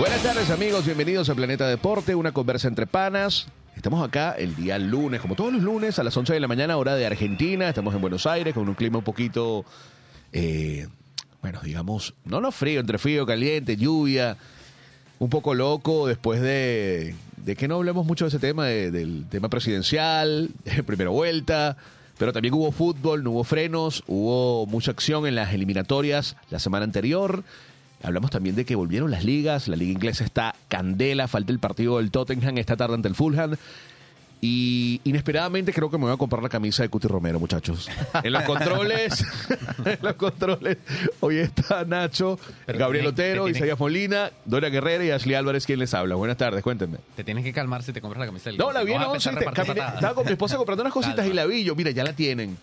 Buenas tardes amigos, bienvenidos a Planeta Deporte, una conversa entre panas. Estamos acá el día lunes, como todos los lunes, a las 11 de la mañana, hora de Argentina. Estamos en Buenos Aires con un clima un poquito, eh, bueno, digamos, no no frío, entre frío, caliente, lluvia, un poco loco después de, de que no hablemos mucho de ese tema, de- del tema presidencial, de primera vuelta. Pero también hubo fútbol, no hubo frenos, hubo mucha acción en las eliminatorias la semana anterior. Hablamos también de que volvieron las ligas, la liga inglesa está candela, falta el partido del Tottenham esta tarde ante el Fulham. Y inesperadamente creo que me voy a comprar la camisa de Cuti Romero, muchachos. En los controles, en los controles, hoy está Nacho, Pero Gabriel tiene- Otero, te tiene- Isaías Molina, Dora Guerrera y Ashley Álvarez, quien les habla. Buenas tardes, cuéntenme. Te tienes que calmar si te compras la camisa del No, la vi Caminé- patadas. estaba con mi esposa comprando unas cositas y la vi. Yo, mira, ya la tienen.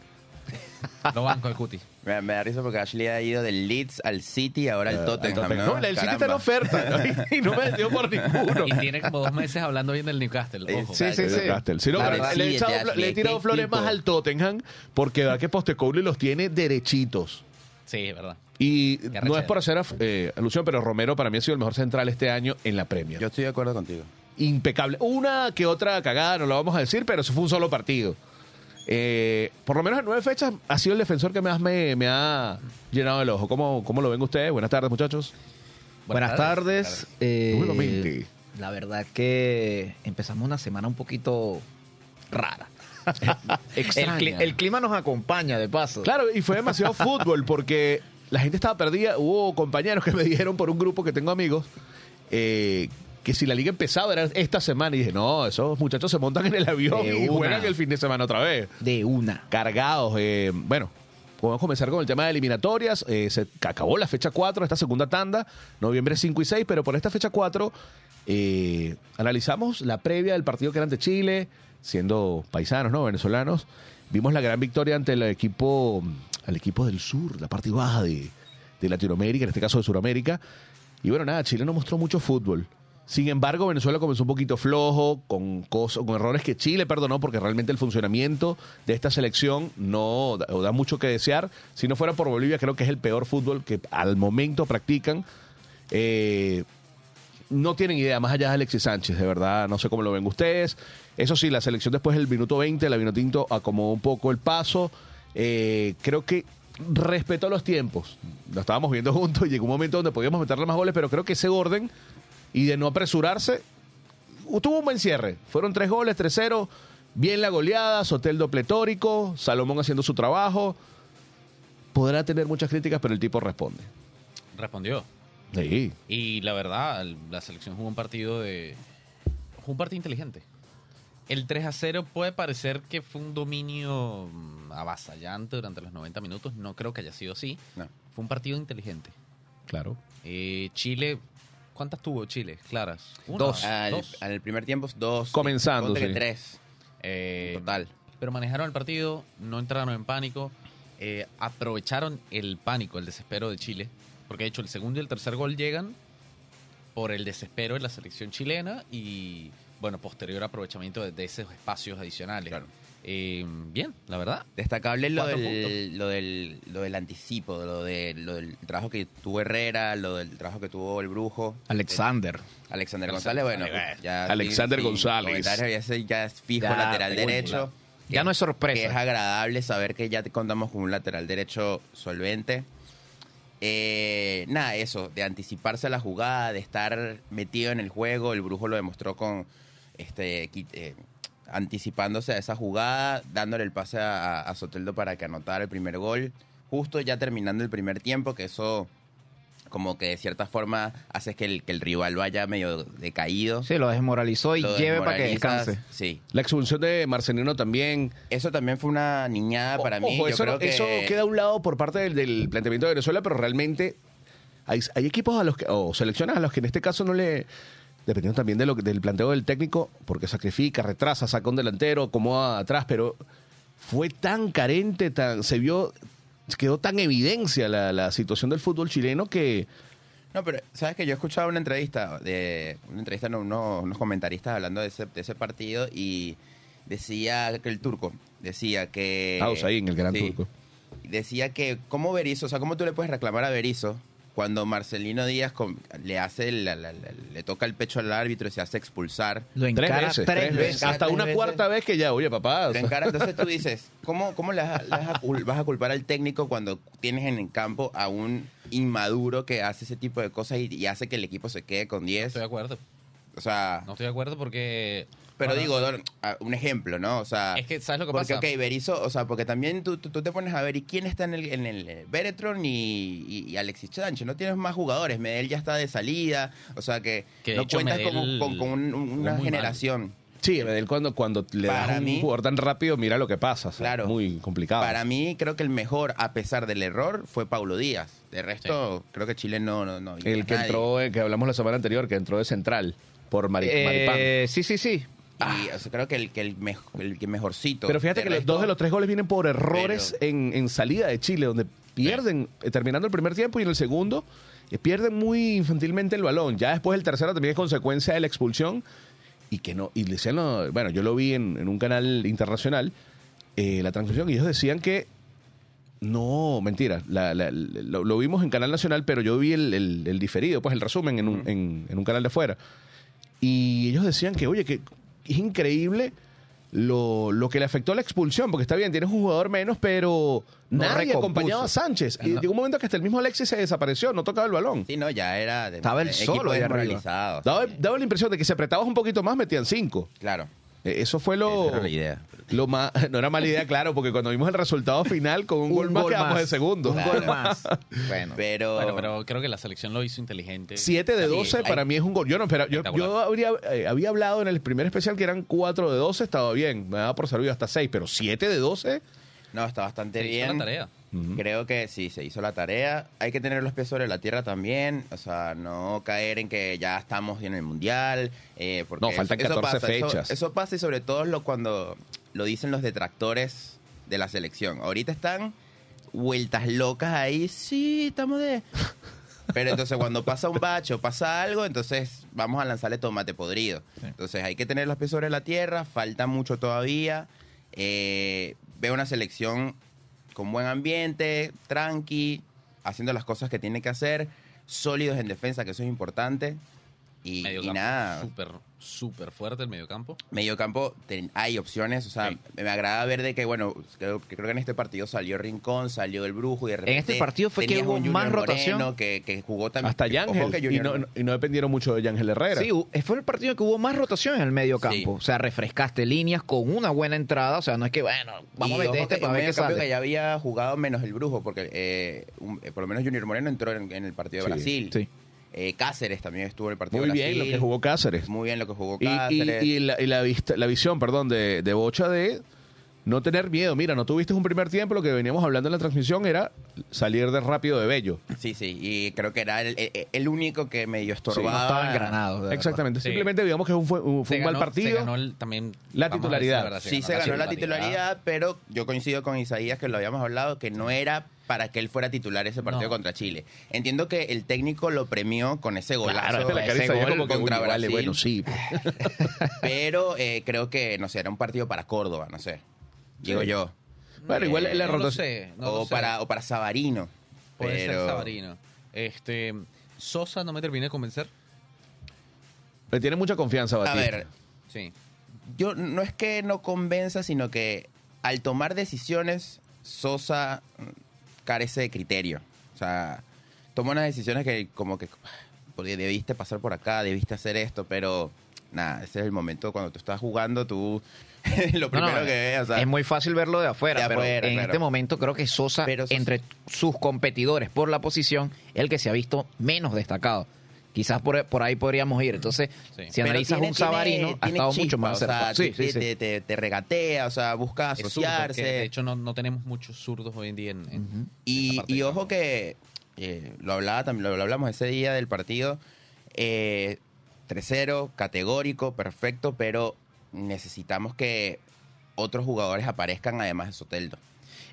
No banco el cuti. Me, me da risa porque Ashley ha ido del Leeds al City, ahora al Tottenham. No, del City está en oferta y no me dio por ninguno. Y tiene como dos meses hablando bien del Newcastle. Eh, Ojo. sí, sí, Sí, no, pero verdad, le, he echado de flo- Ashley, le he tirado flores tipo. más al Tottenham porque da que Postecoglou los tiene derechitos. Sí, es verdad. Y no es por hacer eh, alusión, pero Romero para mí ha sido el mejor central este año en la Premier. Yo estoy de acuerdo contigo. Impecable. Una que otra cagada, no lo vamos a decir, pero eso fue un solo partido. Eh, por lo menos en nueve fechas ha sido el defensor que más me, me ha llenado el ojo. ¿Cómo, ¿Cómo lo ven ustedes? Buenas tardes, muchachos. Buenas tardes. eh, Nuevamente. la verdad que empezamos una semana un poquito rara. el, cli- el clima nos acompaña, de paso. Claro, y fue demasiado fútbol porque la gente estaba perdida. Hubo compañeros que me dijeron por un grupo que tengo amigos eh, que si la liga empezaba era esta semana. Y dije, no, esos muchachos se montan en el avión De y una. juegan el fin de semana otra vez. De una. Cargados. eh, bueno, podemos comenzar con el tema de eliminatorias. Eh, se acabó la fecha 4 esta segunda tanda, noviembre 5 y 6, pero por esta fecha 4 eh, analizamos la previa del partido que era ante Chile, siendo paisanos, ¿no? Venezolanos. Vimos la gran victoria ante el equipo, al equipo del sur, la parte baja de, de Latinoamérica, en este caso de Sudamérica. Y bueno, nada, Chile no mostró mucho fútbol. Sin embargo, Venezuela comenzó un poquito flojo, con, cosas, con errores que Chile perdonó, porque realmente el funcionamiento de esta selección no da, mucho que desear. Si no fuera por Bolivia, creo que es el peor fútbol que al momento practican. Eh, no tienen idea, más allá de Alexis Sánchez, de verdad, no sé cómo lo ven ustedes. Eso sí, la selección después del minuto 20, la Vinotinto acomodó un poco el paso. Eh, creo que respetó los tiempos. Lo estábamos viendo juntos y llegó un momento donde podíamos meterle más goles, pero creo que ese orden y de no apresurarse, tuvo un buen cierre. Fueron tres goles, 3-0, bien la goleada, Soteldo pletórico, Salomón haciendo su trabajo. Podrá tener muchas críticas, pero el tipo responde. Respondió. Sí. Y la verdad, la selección jugó un partido de. Jugó un partido inteligente. El 3 a 0 puede parecer que fue un dominio mm, avasallante durante los 90 minutos. No creo que haya sido así. No. Fue un partido inteligente. Claro. Eh, Chile. ¿Cuántas tuvo Chile? Claras. Una, Dos. Al, dos. al primer tiempo, dos. Comenzando, sí. tres. Eh, Total. Pero manejaron el partido, no entraron en pánico, eh, aprovecharon el pánico, el desespero de Chile, porque de hecho el segundo y el tercer gol llegan por el desespero de la selección chilena y, bueno, posterior aprovechamiento de, de esos espacios adicionales. Claro. Eh, bien, la verdad. Destacable lo del, lo, del, lo del anticipo, lo, de, lo del trabajo que tuvo Herrera, lo del trabajo que tuvo el Brujo. Alexander. Alexander Alexander González, bueno, González. ya Alexander sin- González. ya, ya es fijo Ya, lateral uy, derecho. Ya no es sorpresa. Que es agradable saber que ya te contamos con un lateral derecho solvente. Eh, nada, eso, de anticiparse a la jugada, de estar metido en el juego. El Brujo lo demostró con este eh, anticipándose a esa jugada, dándole el pase a, a Soteldo para que anotara el primer gol. Justo ya terminando el primer tiempo, que eso como que de cierta forma haces que el, que el rival vaya medio decaído. Sí, lo desmoralizó y Lo lleve para que descanse. Sí. La expulsión de Marcelino también. Eso también fue una niñada para mí. Ojo, Yo eso, creo no- que eso queda a un lado por parte del, del planteamiento de Venezuela, pero realmente hay, hay equipos a los que, o selecciones a los que en este caso no le, dependiendo también de lo, del planteo del técnico, porque sacrifica, retrasa, saca un delantero, acomoda atrás, pero fue tan carente, tan, se vio, quedó tan evidencia la, la situación del fútbol chileno que No, pero sabes que yo he escuchado una entrevista de una entrevista de unos, unos comentaristas hablando de ese, de ese partido y decía que el turco decía que Ah, Usain, el gran sí, turco. decía que cómo Berizzo, o sea, cómo tú le puedes reclamar a Berizzo cuando Marcelino Díaz con- le hace la- la- la- le toca el pecho al árbitro y se hace expulsar. Lo tres encara veces, tres tres veces. veces. hasta tres una veces. cuarta vez que ya, oye papá, o Lo sea, encara, entonces tú dices, ¿cómo, cómo le vas, a- le vas a cul- vas a culpar al técnico cuando tienes en el campo a un inmaduro que hace ese tipo de cosas y, y hace que el equipo se quede con 10? Estoy de acuerdo. O sea, No estoy de acuerdo porque... pero Bueno, digo, Don, a- un ejemplo, ¿no? O sea, Es que, ¿sabes lo que porque, pasa? ok, Berizzo, o sea, porque también tú, tú, tú te pones a ver, ¿y quién está en el, en el eh, Beretron y, y- y Alexis Sánchez? No tienes más jugadores, Medel ya está de salida, o sea que, Que de no hecho cuentas Medel como- con, con un- un- jugó una muy mal. generación. sí, Medel cuando, cuando le das Para un mí- jugador tan rápido, mira lo que pasa, o sea, Claro. muy complicado. Para mí, creo que el mejor, a pesar del error, fue Paulo Díaz. De resto, creo que Chile no... no, no El que nadie. entró, eh, que hablamos la semana anterior, que entró de central por Mari- Maripán. Eh, sí, sí, sí. Y, o sea, creo que el, que el, mej- el que mejorcito. Pero fíjate que los dos de los tres goles vienen por errores Pero- en, en salida de Chile, donde pierden, eh, terminando el primer tiempo y en el segundo, eh, pierden muy infantilmente el balón. Ya después el tercero también es consecuencia de la expulsión. Y que no, y decían, no, bueno, yo lo vi en, en un canal internacional, eh, la transmisión, y ellos decían que no, mentira, la- la- lo, lo vimos en Canal Nacional, pero yo vi el, el- el diferido, pues el resumen en un, en- en un canal de afuera. Y ellos decían que, oye, que es increíble lo, lo que le afectó a la expulsión, porque está bien, tienes un jugador menos, pero No nadie recompuso. acompañaba a Sánchez. Y No. llegó un momento que hasta el mismo Alexis se desapareció, no tocaba el balón. Sí, no, ya era... de- Estaba él de solo desmoralizado. Daba, daba la impresión de que si apretabas un poquito más, metían cinco. Claro. Eh, Eso fue lo, Esa era la idea. Lo más. No era mala idea, claro, porque cuando vimos el resultado final con un, gol más, quedamos de segundo. Un gol más. Bueno. Pero... Bueno, pero creo que la selección lo hizo inteligente. 7 de Sí, 12 hay- para mí es un gol. Yo no espera, yo, yo habría, eh, había hablado en el primer especial que eran 4 de 12, estaba bien, me daba por servido hasta 6, pero 7 de 12, No, está bastante Se hizo bien. la tarea. Creo que sí, se hizo la tarea. Hay que tener los pies sobre la tierra también. O sea, no caer en que ya estamos en el mundial. eh, porque No, faltan eso- eso 14 pasa, eso- fechas. Eso, pasa y sobre todo lo, cuando lo dicen los detractores de la selección. Ahorita están vueltas locas ahí. Sí, estamos de... Pero entonces cuando pasa un bache o pasa algo, entonces vamos a lanzarle tomate podrido. Entonces hay que tener los pies sobre la tierra, falta mucho todavía. Eh, veo una selección con buen ambiente, tranqui, haciendo las cosas que tiene que hacer, sólidos en defensa, que eso es importante. Y, nada, Súper, súper fuerte el mediocampo. medio campo ten- hay opciones, o sea, Sí. me agrada ver de que, bueno, creo, que creo que en este partido salió Rincón, salió el Brujo y de repente... este partido fue que hubo más rotación. Moreno Que, que jugó también... hasta Yángel. que Y no, Moreno- y no dependieron mucho de Yángel Herrera. Sí, fue el partido que hubo más rotación en el medio campo. Sí. O sea, refrescaste líneas con una buena entrada. O sea, no es que, bueno, vamos Y a meter este que para ver qué mediocampo sale. que ya había jugado menos el Brujo, porque eh, un- eh, por lo menos Junior Moreno entró en, en el partido de Sí, Brasil. sí. Eh, Cáceres también estuvo en el partido Muy de Brasil. bien lo que jugó Cáceres. Muy bien lo que jugó Y, y- Cáceres. y la, y la vista- la visión, perdón, de, de Bocha de no tener miedo. Mira, no tuviste un primer tiempo, lo que veníamos hablando en la transmisión era salir de rápido de Bello. Sí, sí, y creo que era el, el- el único que medio No estorbaba. estaba engranado. de verdad. Exactamente. Sí. Simplemente digamos que fue un, fue un- fue Se un mal ganó- Se partido. ganó el- también La titularidad. decir verdad, Sí, se ganó la titularidad, pero yo coincido con Isaías que lo habíamos hablado, que no era para que él fuera titular ese partido No. contra Chile. Entiendo que el técnico lo premió con ese golazo, Claro, ese gol como que, contra uy, vale, Brasil, bueno, sí. pero eh, creo que, no sé, era un partido para Córdoba, no sé, digo Sí. yo. Bueno, igual Eh, la no lo sé, no lo o, sé. para, o para Sabarino. Puede ser. Sabarino. Este, Sosa no me terminé de convencer. Le tiene mucha confianza A Batista. ver, Sí. yo no es que no convenza, sino que al tomar decisiones, Sosa carece de criterio. O sea, toma unas decisiones que como que "Ah, podría- debiste pasar por acá, debiste hacer esto, pero nada, ese es el momento cuando tú estás jugando, tú lo primero no, que o sea, es muy fácil verlo de afuera, De pero afuera, en claro. este momento creo que Sosa, Pero Sosa- entre sus competidores por la posición, el que se ha visto menos destacado. Quizás por, por ahí podríamos ir. Entonces, Sí. si analizas tiene- un Sabarino, tiene- ha tiene estado chispa, mucho más o sea, cerca. Sí, te, sí, sí. te- te- te regatea, o sea, busca asociarse. de hecho no, no tenemos muchos zurdos hoy en día en, Y, y ojo que eh, lo hablaba también, lo hablamos ese día del partido. eh, 3-0, categórico, perfecto, pero necesitamos que otros jugadores aparezcan además de Soteldo.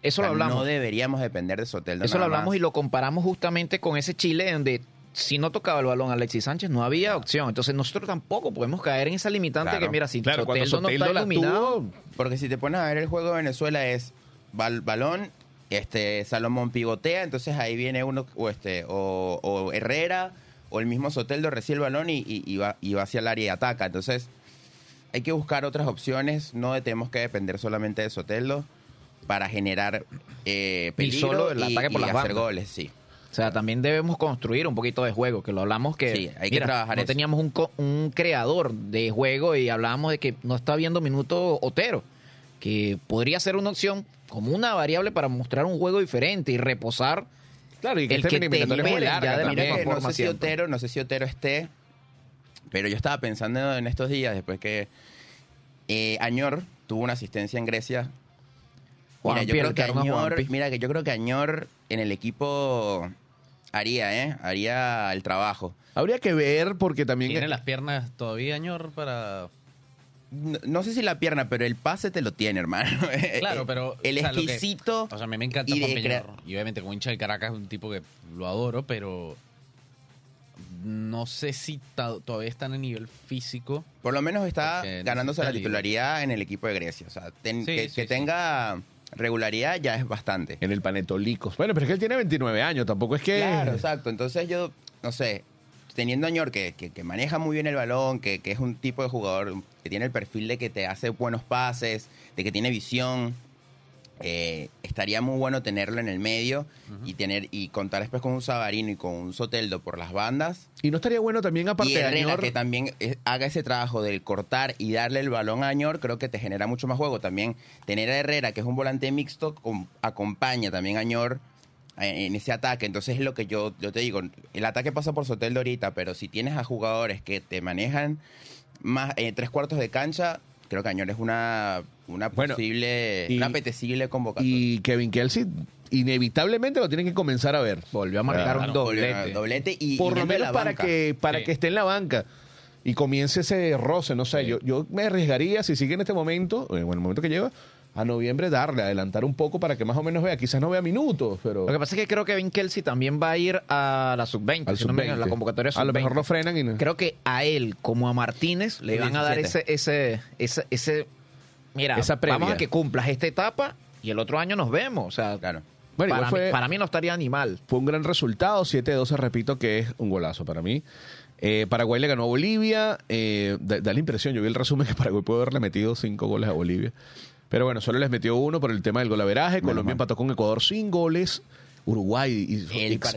Eso O lo hablamos. No deberíamos depender de Soteldo. Eso lo hablamos más. y lo comparamos justamente con ese Chile donde si no tocaba el balón Alexis Sánchez no había opción. Entonces nosotros tampoco podemos caer en esa limitante Claro. que mira, si Claro, Soteldo no está iluminado, tuvo, Porque si te pones a ver el juego de Venezuela es bal- balón, este Salomón pivotea, entonces ahí viene uno o este o, o Herrera o el mismo Soteldo recibe el balón y, y- y va, y va hacia el área y ataca. Entonces hay que buscar otras opciones, no tenemos que depender solamente de Soteldo para generar eh, peligro solo el ataque por y las hacer bandas. goles, sí. O sea, también debemos construir un poquito de juego, que lo hablamos que, Sí, hay que mira, trabajar no eso. teníamos un, un creador de juego y hablábamos de que no está viendo minuto Otero, que podría ser una opción como una variable para mostrar un juego diferente y reposar. Claro, y que El esta que te muy larga ya de Mira que no sé si siempre. Otero, no sé si Otero esté, pero yo estaba pensando en estos días, después que eh, Añor tuvo una asistencia en Grecia. Mira, Juanpi, yo creo que Añor, mira que yo creo que Añor en el equipo haría, ¿eh? Haría el trabajo. Habría que ver porque también... ¿Tiene las piernas todavía, ñor, para...? No, no sé si la pierna, pero el pase te lo tiene, hermano. Claro, pero... el o sea, que- exquisito. o sea, a mí me encanta y. Y obviamente como hincha del Caracas es un tipo que lo adoro, pero... No sé si todavía está en el nivel físico. Por lo menos está ganándose la titularidad en el equipo de Grecia. O sea, ten- Sí, que, sí, que sí. tenga regularidad ya es bastante. En el Panetolicos. Bueno, pero es que él tiene 29 años, tampoco es que... Claro, exacto. Entonces yo, no sé, teniendo a Ñor que, que, que maneja muy bien el balón, que, que es un tipo de jugador que tiene el perfil de que te hace buenos pases, de que tiene visión, eh, estaría muy bueno tenerlo en el medio y tener y contar después con un Sabarino y con un Soteldo por las bandas. Y no estaría bueno también, aparte y de Herrera, Añor, que también eh, haga ese trabajo del cortar y darle el balón a Añor, creo que te genera mucho más juego. También tener a Herrera, que es un volante mixto, com- acompaña también a Añor eh, en ese ataque. Entonces es lo que yo, yo te digo, el ataque pasa por Soteldo ahorita, pero si tienes a jugadores que te manejan más eh, tres cuartos de cancha, creo que Añor es una, una Bueno, posible, y- una apetecible convocatoria. y Kevin Kelsey inevitablemente lo tienen que comenzar a ver. Volvió a marcar Claro. un Volvió a- doblete. doblete y, Por y lo yendo de menos la para banca. que para Sí. que esté en la banca y comience ese roce, no sé, Sí. yo, yo me arriesgaría si sigue en este momento, eh, bueno, el momento que lleva, a noviembre darle, adelantar un poco para que más o menos vea, quizás no vea minutos, pero Lo que pasa es que creo que Vin Kelsey también va a ir a la sub-20, al si no me- a sub-20. la convocatoria a lo sub-20. mejor lo frenan y no. Creo que a él como a Martínez le van a dar ese, 17. ese, ese, ese, mira, Esa vamos a que cumplas esta etapa y el otro año nos vemos. O sea, Claro. Bueno, para, igual fue- mí, para mí no estaría animal. Fue un gran resultado, 7-12, repito, que es un golazo para mí. Eh, Paraguay le ganó a Bolivia. eh, da, da la impresión, yo vi el resumen que Paraguay puede haberle metido cinco goles a Bolivia. Pero bueno, solo les metió uno por el tema del golaveraje. Menos Colombia mal. empató con Ecuador sin goles. Uruguay y- El expuso.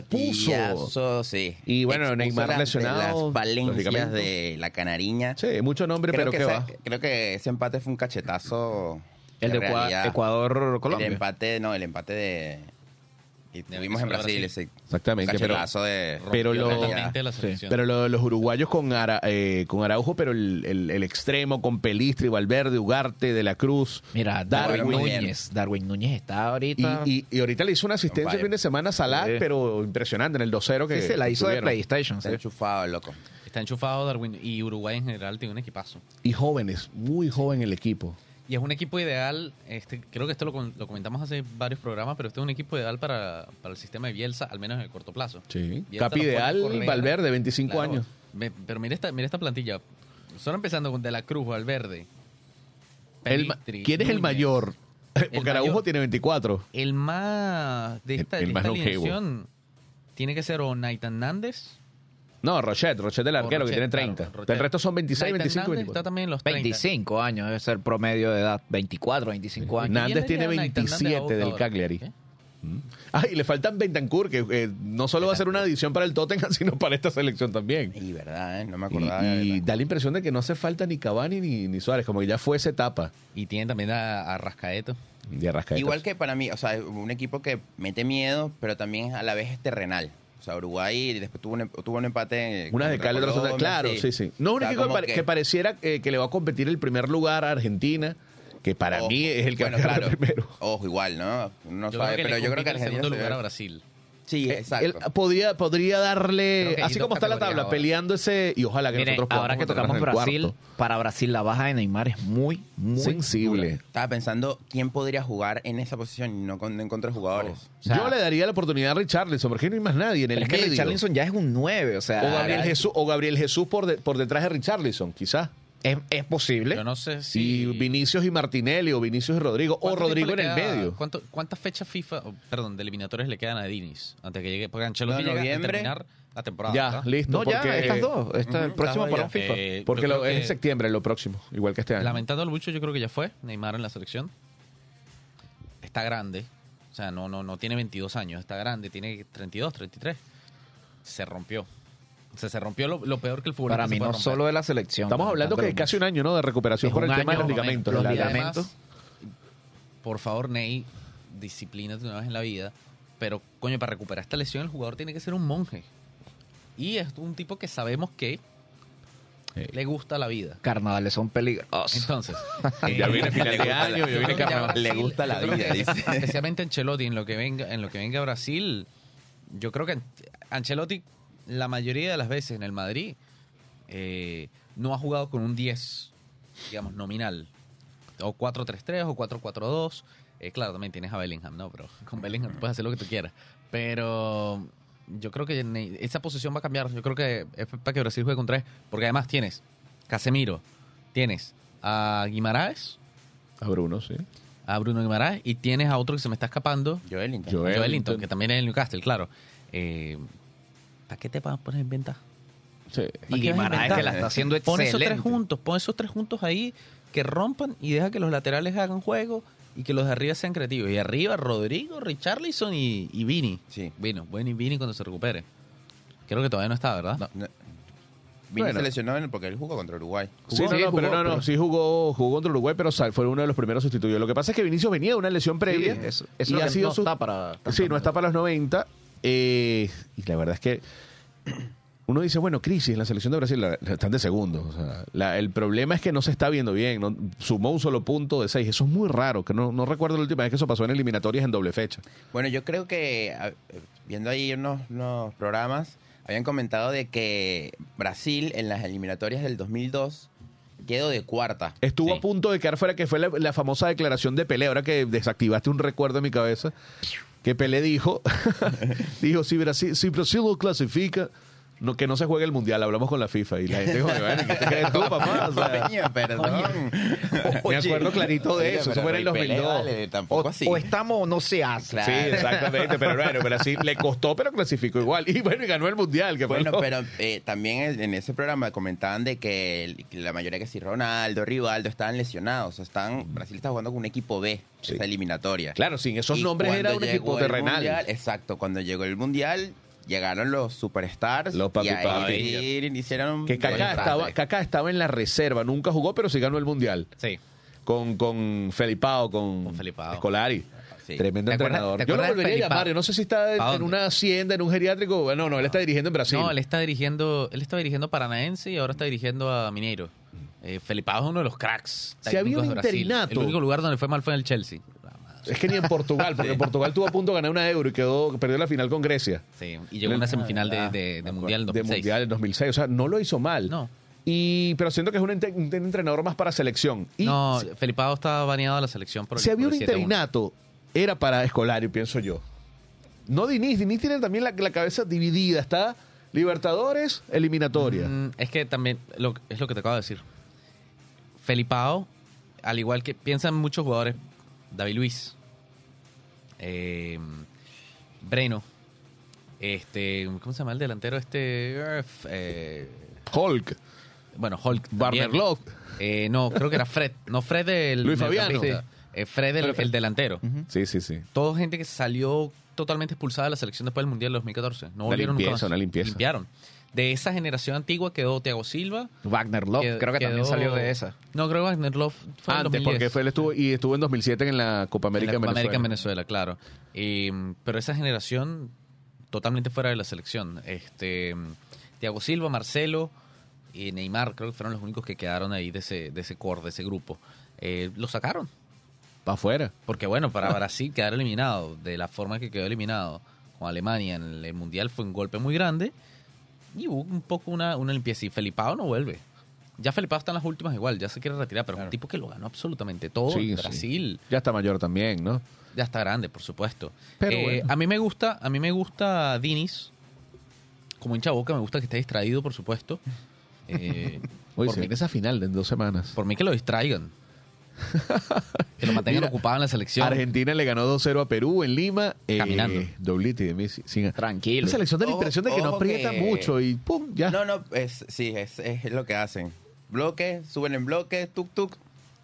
partidazo, sí. Y bueno, Expuso Neymar las- lesionado, Las valencias de la canariña. Sí, mucho nombre, creo, pero que ese, va. creo que ese empate fue un cachetazo. El de. Ecuador-Colombia. El empate, no, el empate de. Y tuvimos en Brasil Brasil. ese Exactamente, cachetazo de. pero lo- totalmente la selección. pero lo- los uruguayos con, Ara- eh, con Araujo, pero el, el- el extremo con Pelistri, Valverde, Ugarte, De la Cruz. Mira, Darwin. Núñez. Darwin Núñez está ahorita. Y, y- y ahorita le hizo una asistencia el fin de semana a Salah, Sí. pero impresionante en el 2-0 que Sí, se la hizo de tuvieron. PlayStation. Está sí. enchufado, loco. Está enchufado Darwin y Uruguay en general tiene un equipazo. Y jóvenes, muy joven el equipo. Y es un equipo ideal, este, creo que esto lo, comentamos hace varios programas, pero este es un equipo ideal para, para el sistema de Bielsa, al menos en el corto plazo. Sí. Bielsa Capi ideal, correr. Valverde, 25 Claro. años. Pero mira esta, mira esta plantilla. Solo empezando con De la Cruz, Valverde. El Pelistri, ¿Quién es el mayor? Porque mayor. Araujo tiene 24. El más de El- esta, el de esta tiene que ser o Naitan Nández. No, Rochet, Rochet el O arquero que tiene 30. claro, Rochet. el resto son 26, Naitan 25, Nández 24. está también en los 30. 25 años debe ser promedio de edad. 24, 25 años. Nández ¿Quién le tiene dio a Naitan Nández a 27 del? Cagliari. ¿Qué? Ah, y le faltan Bentancur, que eh, no solo va a ser una adición para el Tottenham, sino para esta selección también. Y verdad, ¿eh? no me acordaba. y da la impresión de que no hace falta ni Cavani ni, ni Suárez, como que ya fue esa etapa Y tienen también a, a Rascaeto. de Arrascaeta. Igual que para mí, o sea, un equipo que mete miedo, pero también a la vez es terrenal. Sea, Uruguay después tuvo un, tuvo un empate. Una de contra cal y otra de Colombia, Claro, sí, sí. No, un O sea, equipo que, como pare- que pareciera eh, que le va a competir el primer lugar a Argentina, que para Ojo, mí es el que bueno, va a claro. primero. Ojo, igual, ¿no? No Yo sabe, creo que pero yo creo que compite el Argentina. segundo se lugar a Brasil. Sí, Eh, exacto. Él podría, podría darle, que así como está la tabla, ahora. peleando ese, y ojalá que Mire, nosotros ahora que podamos tocamos meternos en el Brasil, cuarto. para Brasil la baja de Neymar es muy, muy sensible. dura. Estaba pensando quién podría jugar en esa posición y no con, en contra de jugadores. O sea, Yo le daría la oportunidad a Richarlison, porque no hay más nadie en el es que medio. Richarlison ya es un 9, o sea, o Gabriel es, Jesús, o Gabriel Jesús por, de- por detrás de Richarlison, quizás. Es posible. Yo no sé Y si... Vinicius y Martinelli, o Vinicius y Rodrigo, o ¿Cuánto Rodrigo en el medio. ¿cuánto- ¿Cuántas fechas FIFA, o, perdón, de eliminatorias le quedan a Dinis antes que llegue? Porque Ancelotti No, llega a terminar la temporada. Ya, ¿verdad? listo. no, ya, estas dos. Esta, el Ujú, próximo para un. FIFA. Eh, Porque lo- es en septiembre lo próximo, igual que este año. Lamentándolo mucho, yo creo que ya fue Neymar en la selección. Está grande. O sea, no, no, no tiene 22 años. Está grande. Tiene 32, 33. Se rompió. O sea, se rompió lo, lo peor que el fútbol. Para mí no solo de la selección. Estamos hablando que casi un año, ¿no? De recuperación Es por el tema de los ligamentos. los ligamentos. Por favor, Ney, disciplínate una vez en la vida. Pero, coño, para recuperar esta lesión, el jugador tiene que ser un monje. Y es un tipo que sabemos que le gusta la vida. Carnavales son peligrosos. Entonces, Ya eh, viene final de año, ya yo viene ya carnaval. Le gusta la vida, dice. Especialmente Ancelotti, en lo que venga, en lo que venga a Brasil, yo creo que An- Ancelotti, la mayoría de las veces en el Madrid, eh, no ha jugado con un 10, digamos, nominal. O 4-3-3 o 4-4-2. Eh, claro, también tienes a Bellingham, ¿no? Pero con Bellingham tú puedes hacer lo que tú quieras. Pero yo creo que ne- esa posición va a cambiar. Yo creo que es para que Brasil juegue con tres. Porque además tienes Casemiro, tienes a Guimaraes, A Bruno, sí. a Bruno Guimaraes y tienes a otro que se me está escapando, Joelinton. Joel- Joelinton, Joelinton. que también es el Newcastle, claro. Eh, ¿Para qué te vas a poner en venta? Sí. Y a Guimaraes inventar? que la está haciendo Pon esos excelente. tres juntos, pon esos tres juntos ahí que rompan y deja que los laterales hagan juego y que los de arriba sean creativos. Y arriba Rodrigo, Richarlison y, y Vini. Sí. Bueno, bueno y Vini cuando se recupere. Creo que todavía no está, ¿verdad? No. Vini Bueno. se lesionó en- porque él jugó contra Uruguay. Sí, no, Sí, no, jugó, pero no, no, pero- sí jugó, jugó contra Uruguay, pero sal- fue uno de los primeros sustituydos. Lo que pasa es que Vinicius venía de una lesión previa. Sí, eso- y eso es lo ha sido no su- está para- Sí, no está para los 90. eh, y la verdad es que uno dice, bueno, crisis en la selección de Brasil, la- están de segundo. O sea, la- el problema es que no se está viendo bien. ¿no? Sumó un solo punto de seis. Eso es muy raro, que no, no recuerdo la última vez que eso pasó en eliminatorias en doble fecha. Bueno, yo creo que viendo ahí unos, unos programas, habían comentado de que Brasil en las eliminatorias del 2002 quedó de cuarta. Estuvo Sí. a punto de quedar fuera, que fue la, la famosa declaración de Pelé. Ahora que desactivaste un recuerdo en mi cabeza, que Pelé dijo, dijo, si Brasil, si Brasil lo clasifica, no, que no se juegue el Mundial. Hablamos con la FIFA y la gente dijo, bueno, ¿qué te crees tú, papá? O sea, perdón. me acuerdo clarito de Oye, eso. Eso pero fue en el Rey Pelé, 2002. vale, tampoco O, así. o estamos o no se hace. Claro. Sí, exactamente. Pero bueno, Brasil le costó, pero clasificó igual. Y bueno, y ganó el Mundial. Que fue Bueno, lo- pero eh, también en- ese programa comentaban de que, la mayoría que sí Ronaldo, Rivaldo estaban lesionados. O sea, están, Brasil está jugando con un equipo B, Sí. esa eliminatoria. Claro, sin esos Y nombres era un equipo terrenal. Mundial, exacto, cuando llegó el Mundial, llegaron los superstars. Los papi y ahí hicieron Que Kaká estaba, Kaká estaba en la reserva, nunca jugó, pero sí ganó el Mundial. Sí. con, con Felipao, con, Con Felipao. Escolari. Sí. Tremendo ¿Te acuerdas- entrenador. te Yo lo volvería a llamar. Yo no sé si está en, una hacienda, en un geriátrico. Bueno, no, él está dirigiendo en Brasil. No, él está dirigiendo, él estaba dirigiendo a Paranaense y ahora está dirigiendo a Mineiro. Eh, Felipao es uno de los cracks. Si había un interinato. El único lugar donde fue mal fue en el Chelsea. Es que ni en Portugal, porque en Portugal tuvo a punto de ganar una euro y quedó perdió la final con Grecia. Sí, y llegó a una semifinal de, de- de Mundial en De 2006. Mundial en 2006. O sea, no lo hizo mal. No. Y, pero siento que es un, ente- un entrenador más para selección. Y no, Felipao está baneado de la selección por el si había por un el 7-1. interinato, era para Escolari, pienso yo. No Diniz. Diniz tiene también la, la cabeza dividida. Está Libertadores, eliminatoria. Mm, es que también lo, es lo que te acabo de decir. Felipao, al igual que piensan muchos jugadores, David Luis, eh, Breno, este, ¿cómo se llama el delantero este? Eh, Hulk, bueno, Hulk. Love. Eh, no, creo que era Fred. No, Fred del Luis Fabiano. eh, Fred, el, el delantero. Sí, sí, sí. Todo gente que salió totalmente expulsada de la selección después del Mundial de 2014. No Una volvieron nunca limpieza, más. una limpieza. Limpiaron. De esa generación antigua quedó Thiago Silva. Wagner Love, quedó- creo que también salió de esa. No, creo que Wagner Love fue en Antes, 2010. porque fue, él estuvo, y estuvo en 2007 en la Copa América en en la Copa Venezuela. América en Venezuela, claro. Y, pero esa generación totalmente fuera de la selección. Este, Thiago Silva, Marcelo y Neymar creo que fueron los únicos que quedaron ahí de ese, de ese core, de ese grupo. Eh, lo sacaron. Para afuera. Porque bueno, para Brasil quedar eliminado de la forma que quedó eliminado con Alemania en el Mundial fue un golpe muy grande y hubo un poco una, una limpieza. Y Felipao no vuelve. Ya Felipao está en las últimas igual, ya se quiere retirar, pero es un tipo que lo ganó absolutamente todo. Sí, en sí. Brasil Ya está mayor también, ¿no? ya está grande, por supuesto. Pero Eh, bueno. A mí me gusta, a mí me gusta Dinis. Como hincha boca, me gusta que esté distraído, por supuesto. Eh, por, se mí, viene esa final de en dos semanas. por mí que lo distraigan. Que lo mantengan Mira, ocupado en la selección. Argentina le ganó 2-0 a Perú en Lima. eh, Caminando. Doblete de Messi. sin- Tranquilo. La selección da la impresión de que no aprieta que- mucho y pum, ya. No, no, es, sí, es, es lo que hacen. Bloque, suben en bloque, tuk tuk,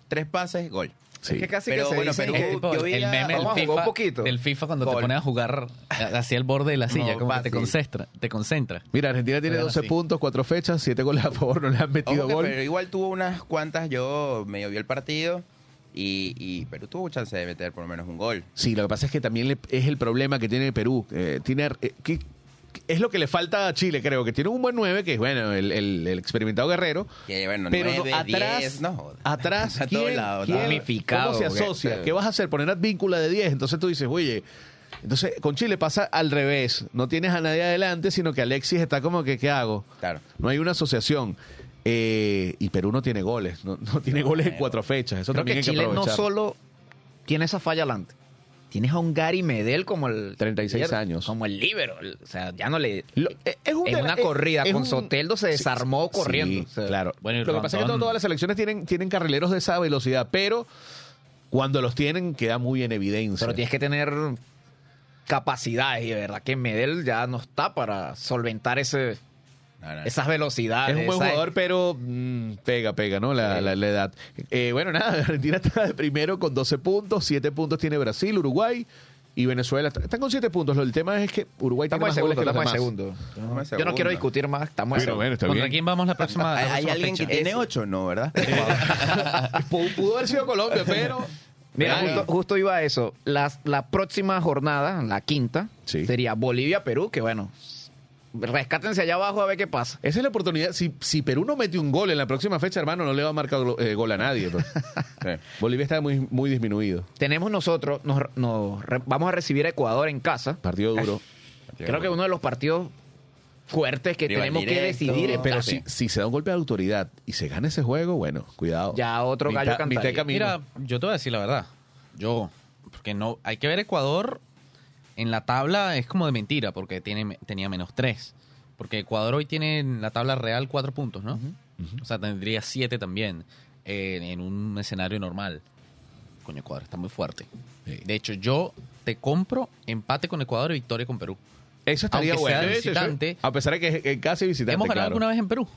tres pases, gol. Sí. Es que casi Pero que se bueno, que- tipo, yo el meme del FIFA, poquito. del FIFA cuando te pones a jugar hacia el borde de la silla, No, como que te concentra, te concentra. Mira, Argentina tiene Bueno, 12 sí. puntos, 4 fechas, 7 goles a favor, no le han metido Ojo que gol. Pero igual tuvo unas cuantas, yo medio vi el partido y, y Perú tuvo chance de meter por lo menos un gol. Sí, lo que pasa es que también le- es el problema que tiene Perú. Eh, tiene, eh, que- es lo que le falta a Chile, creo, que tiene un buen 9, que es bueno, el, el- el experimentado guerrero. Que bueno, Pero no, 9, atrás, 10, no atrás, A todos ¿quién, ¿no? ¿Cómo se porque- asocia? ¿Qué vas a hacer? Poner advíncula de 10. Entonces tú dices, oye, entonces con Chile pasa al revés. No tienes a nadie adelante, sino que Alexis está como que, ¿qué hago? Claro. No hay una asociación. Eh, y Perú no tiene goles, no, no tiene goles en cuatro fechas. Eso Creo también que hay que Chile no aprovechar. solo tiene esa falla adelante. Tienes a un Gary Medel como el... 36 años. Como el líbero. O sea, ya no le... Lo- eh, es un- en una corrida es con un- Soteldo se desarmó Sí, corriendo. sí, O sea, claro. Bueno, Lo que pasa es que todas las selecciones tienen, tienen carrileros de esa velocidad, pero cuando los tienen queda muy en evidencia. Pero tienes que tener capacidades y de verdad que Medel ya no está para solventar ese, No, no. esas velocidades. es un buen esa- jugador, pero mm, pega, pega, ¿no? La, la- la edad. Eh, bueno, nada, Argentina está de primero con 12 puntos, 7 puntos tiene Brasil, Uruguay y Venezuela. Están con 7 puntos. Lo- El tema es que Uruguay Estamos en tiene más goles segundo, que los estamos en demás. segundo. Estamos en Yo no quiero discutir más, estamos en Bueno, segundo. bueno, está ¿Contra bien. quién vamos la próxima, la ¿Hay, hay próxima alguien que tiene 8? No, ¿verdad? Pudo, pudo haber sido Colombia, pero... Mira, justo, justo iba a eso. Las- la próxima jornada, la quinta, Sí. sería Bolivia-Perú, que bueno, rescátense allá abajo a ver qué pasa. Esa es la oportunidad. Si, si Perú no mete un gol en la próxima fecha, hermano, no le va a marcar eh, gol a nadie. pues. Sí. Bolivia está muy, muy disminuido. Tenemos nosotros, nos, nos re- vamos a recibir a Ecuador en casa. Partido duro. Creo que uno de los partidos fuertes que Rival tenemos que decidir en Pero si, si se da un golpe de autoridad y se gana ese juego, bueno, cuidado. Ya otro gallo Mitad-. Mira, yo te voy a decir la verdad. Yo, porque no, hay que ver Ecuador en la tabla es como de mentira, porque tiene, tenía menos tres. Porque Ecuador hoy tiene en la tabla real cuatro puntos, ¿no? O sea, tendría siete también eh, en un escenario normal. Coño, Ecuador está muy fuerte. Sí. De hecho, yo te compro empate con Ecuador y victoria con Perú. Eso estaría aunque sea bueno. de visitante. A pesar de que es, casi visitante. ¿Hemos ganado claro. alguna vez en Perú?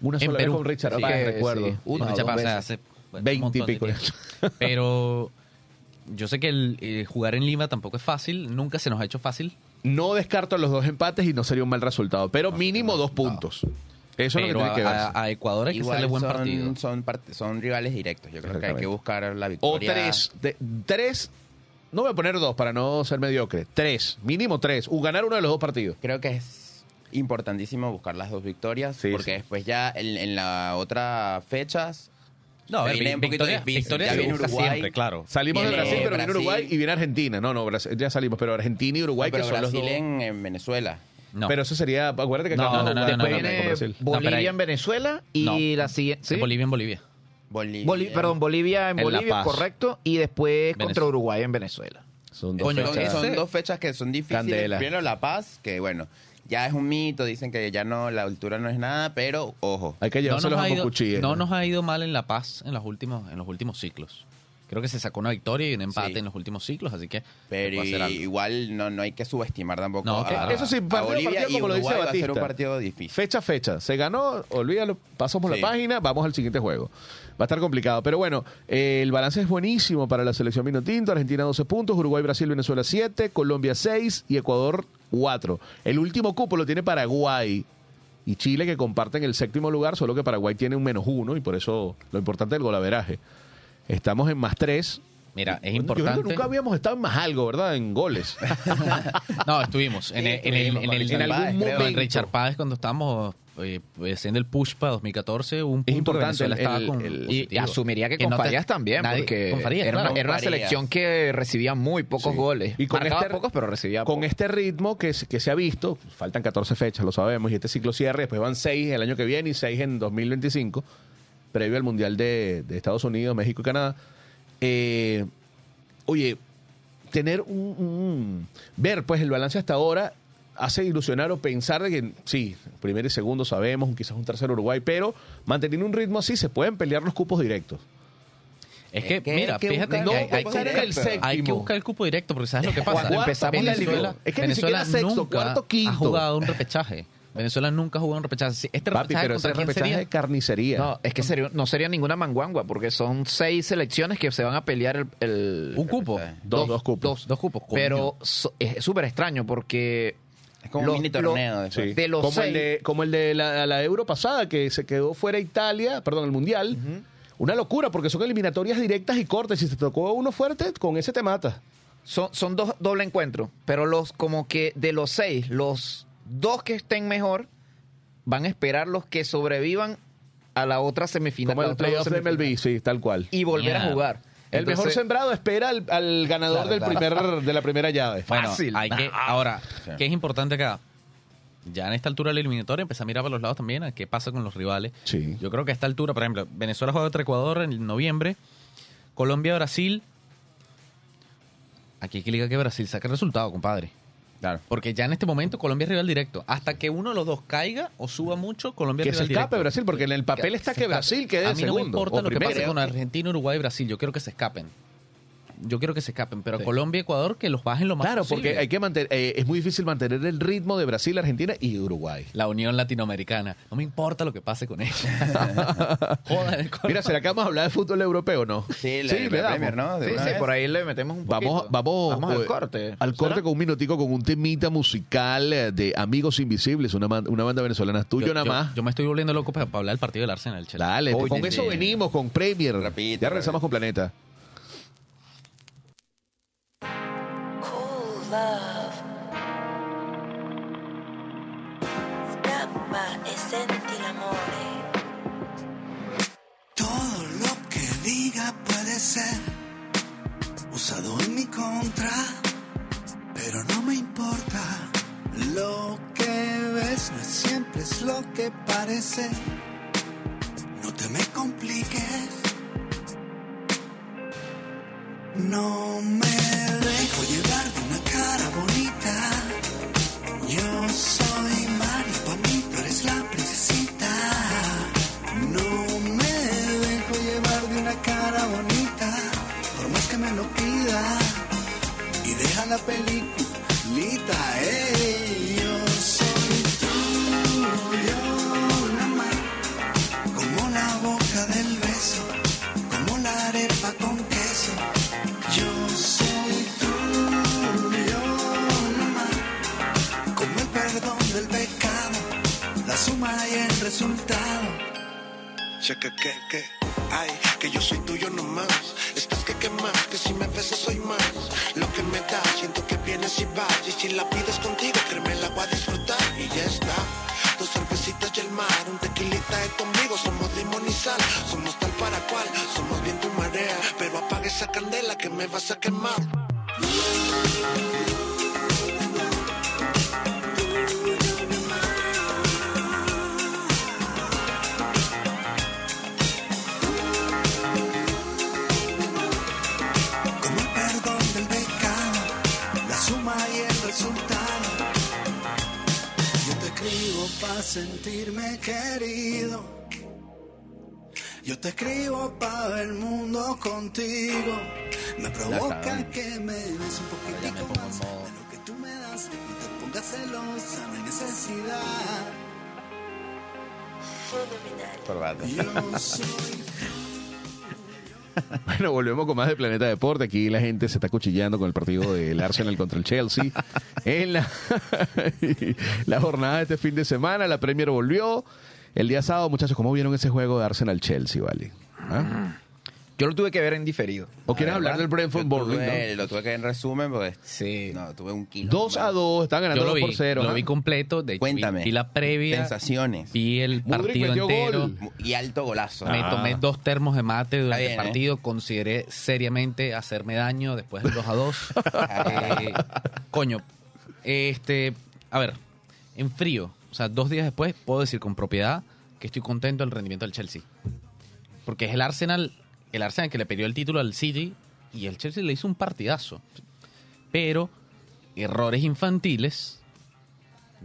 Una en sola vez Perú. con Richard Sí, Paz, que recuerdo. sí. Una Richard Paz, hace, bueno, un 20 y pico. Pero yo sé que el, eh, jugar en Lima tampoco es fácil. Nunca se nos ha hecho fácil. No descarto los dos empates y no sería un mal resultado, pero mínimo dos puntos. Eso es lo pero que tiene que a, verse. a- a Ecuador hay que hacerle buen son, partido. Son, part- son rivales directos. Yo creo que hay que buscar la O victoria. tres. de- tres. No voy a poner dos para no ser mediocre. Tres. Mínimo tres. Un ganar uno de los dos partidos. Creo que es importantísimo buscar las dos victorias. Sí, porque sí. después ya en, en la otra fechas. No, ver, viene un poquito victoria, difícil. victoria Ya viene Uruguay. siempre, claro. Salimos de Viene Brasil, pero viene Brasil. Uruguay y viene Argentina. No, no, Brasil- ya salimos, pero Argentina y Uruguay, pero que son los Brasil dos. en, en Venezuela. No. Pero eso sería, acuérdate que No, acá no, no, después no, no, viene Brasil. No, Bolivia en Venezuela y No. la siguiente. ¿sí? Bolivia en Bolivia. Bolivia. Boli- perdón, Bolivia en En Bolivia, correcto. Y después contra Venezuela. Uruguay en Venezuela. Son dos Coño, fechas. son dos fechas que son difíciles. Candela. Primero La Paz, que bueno, ya es un mito, dicen que ya no, la altura no es nada, pero ojo. Hay que No a ido, cuchillas. no nos ha ido mal en La Paz en los últimos, en los últimos ciclos. Creo que se sacó una victoria y un empate Sí. en los últimos ciclos, así que Pero igual no, no hay que subestimar tampoco No, a, claro. Eso sí, partido a Bolivia partido, y como lo dice Uruguay va a ser un Batista. partido difícil. Fecha a fecha. Se ganó, olvídalo, pasamos Sí. la página, vamos al siguiente juego. Va a estar complicado. Pero bueno, eh, el balance es buenísimo para la selección Minotinto. Argentina 12 puntos, Uruguay, Brasil, Venezuela 7, Colombia 6 y Ecuador 4. El último cupo lo tiene Paraguay y Chile que comparten el séptimo lugar, solo que Paraguay tiene un menos uno y por eso lo importante es el golaveraje. Estamos en más 3. Mira, es Yo creo que importante. nunca habíamos estado en más algo, ¿verdad? En goles. No, estuvimos en, el- en el, en, el- en Richard algún momento. en Richard Páez, cuando estábamos eh, haciendo el push para 2014, hubo un punto Es importante que el- estaba con Y, y asumiría que con no Farías también, nadie- porque con Farías, era, una, claro. era una selección que recibía muy pocos Sí. goles. Y con Marcaba este- pocos, pero recibía con pocos. este ritmo que, se- que se ha visto, faltan 14 fechas, lo sabemos, y este ciclo cierre, después van 6 el año que viene y 6 en 2025, previo al Mundial de, de Estados Unidos, México y Canadá. Eh, oye, tener un, un- ver pues el balance hasta ahora hace ilusionar o pensar de que sí, primero y segundo sabemos, quizás un tercer Uruguay, pero manteniendo un ritmo así se pueden pelear los cupos directos. Es que, Es que mira, que fíjate hay, que el buscar- hay que séptimo. buscar el cupo directo, porque ¿sabes lo que pasa? Cuando empezamos la Venezuela, liga. Es que ni Venezuela siquiera sexto, nunca cuarto, quinto. ha jugado un repechaje. Venezuela nunca jugado un repechaje. Este Papi, repechaje pero ese repechaje sería? de carnicería. No, es que sería- no sería ninguna manguangua, porque son seis selecciones que se van a pelear el... el- Un cupo. Dos, dos cupos. Dos cupos. coño. pero so- es súper extraño porque... Es como los- un mini torneo. Sí. de los como, el seis- de, como el de la, la Euro pasada, que se quedó fuera Italia, perdón, el Mundial. Una locura, porque son eliminatorias directas y cortes. Si te tocó uno fuerte, con ese te mata. Son, son dos doble encuentros, pero los como que de los seis, los dos que estén mejor van a esperar los que sobrevivan a la otra semifinal. Como el playoff de MLB, sí, tal cual. Y volver a jugar. el mejor sembrado espera al, al ganador Claro, del claro. primer, de la primera llave. Bueno, Fácil. hay que, ahora, Sí. ¿qué es importante acá? Ya en esta altura de la eliminatoria empezar a mirar para los lados también a qué pasa con los rivales. Sí. Yo creo que a esta altura, por ejemplo, Venezuela juega contra Ecuador en noviembre, Colombia, Brasil. Aquí hay que ligar que Brasil saque el resultado, compadre. Claro. Porque ya en este momento Colombia es rival directo. Hasta que uno de los dos caiga o suba mucho, Colombia Que es se rival escape directo. Brasil, porque en el papel está Se que escape. Brasil quede A mí no me importa o lo que pase con Argentina, Uruguay y Brasil. Yo quiero que se escapen. Yo quiero que se escapen. Pero Colombia y Ecuador que los bajen lo más Claro, posible. porque hay que mantener, eh, es muy difícil mantener el ritmo de Brasil, Argentina y Uruguay. La Unión Latinoamericana. No me importa lo que pase con ella. Joder, Mira, ¿será que vamos a hablar de fútbol europeo o no? Sí, la, la le damos. Premier, ¿no? Sí, sí, por ahí le metemos un poquito. Vamos, vamos, Vamos al eh, corte. Al corte ¿Será? con un minutico con un temita musical eh, de Amigos Invisibles, una, una banda venezolana. Tuyo yo, nada yo- más. yo me estoy volviendo loco para, para hablar del partido del Arsenal. chela. Dale, Oye, con eso sí. venimos, con Premier. Rapidito, ya regresamos con Planeta. Love. Scappa e senti l'amore. Todo lo que diga puede ser usado en mi contra, pero no me importa. Lo que ves no siempre es lo que parece. No te me compliques. No candela que me vas a quemar. perdón del pecado, la suma y el resultado. Yo te escribo para sentirme querido Yo te escribo para ver el mundo contigo. Me provoca está. que me des un me poquitico más modo. de lo que tú me das. No te pongas celosa, no hay necesidad. Yo soy Bueno, volvemos con más de Planeta Deporte. Aquí la gente se está cuchillando con el partido del Arsenal contra el Chelsea. En la, la jornada de este fin de semana, la Premier volvió. El día sábado, muchachos, ¿cómo vieron ese juego de Arsenal-Chelsea, vale? ¿Ah? Yo lo tuve que ver en diferido. ¿O quieres hablar del Brentford tuve- no? Lo tuve que ver en resumen porque Sí. no, tuve un kilo. 2 a 2, están ganando Yo lo 2 vi, por 0. lo vi completo. De hecho, vi- Cuéntame. Vi, la previa, Sensaciones. vi el partido entero. gol. Y alto golazo. Me Ah. tomé dos termos de mate durante bien, el partido. Consideré seriamente hacerme daño después del 2 a 2. Eh, coño, este, a ver, en frío, o sea, dos días después, puedo decir con propiedad que estoy contento del rendimiento del Chelsea. Porque es el Arsenal, el Arsenal que le perdió el título al City y el Chelsea le hizo un partidazo. Pero errores infantiles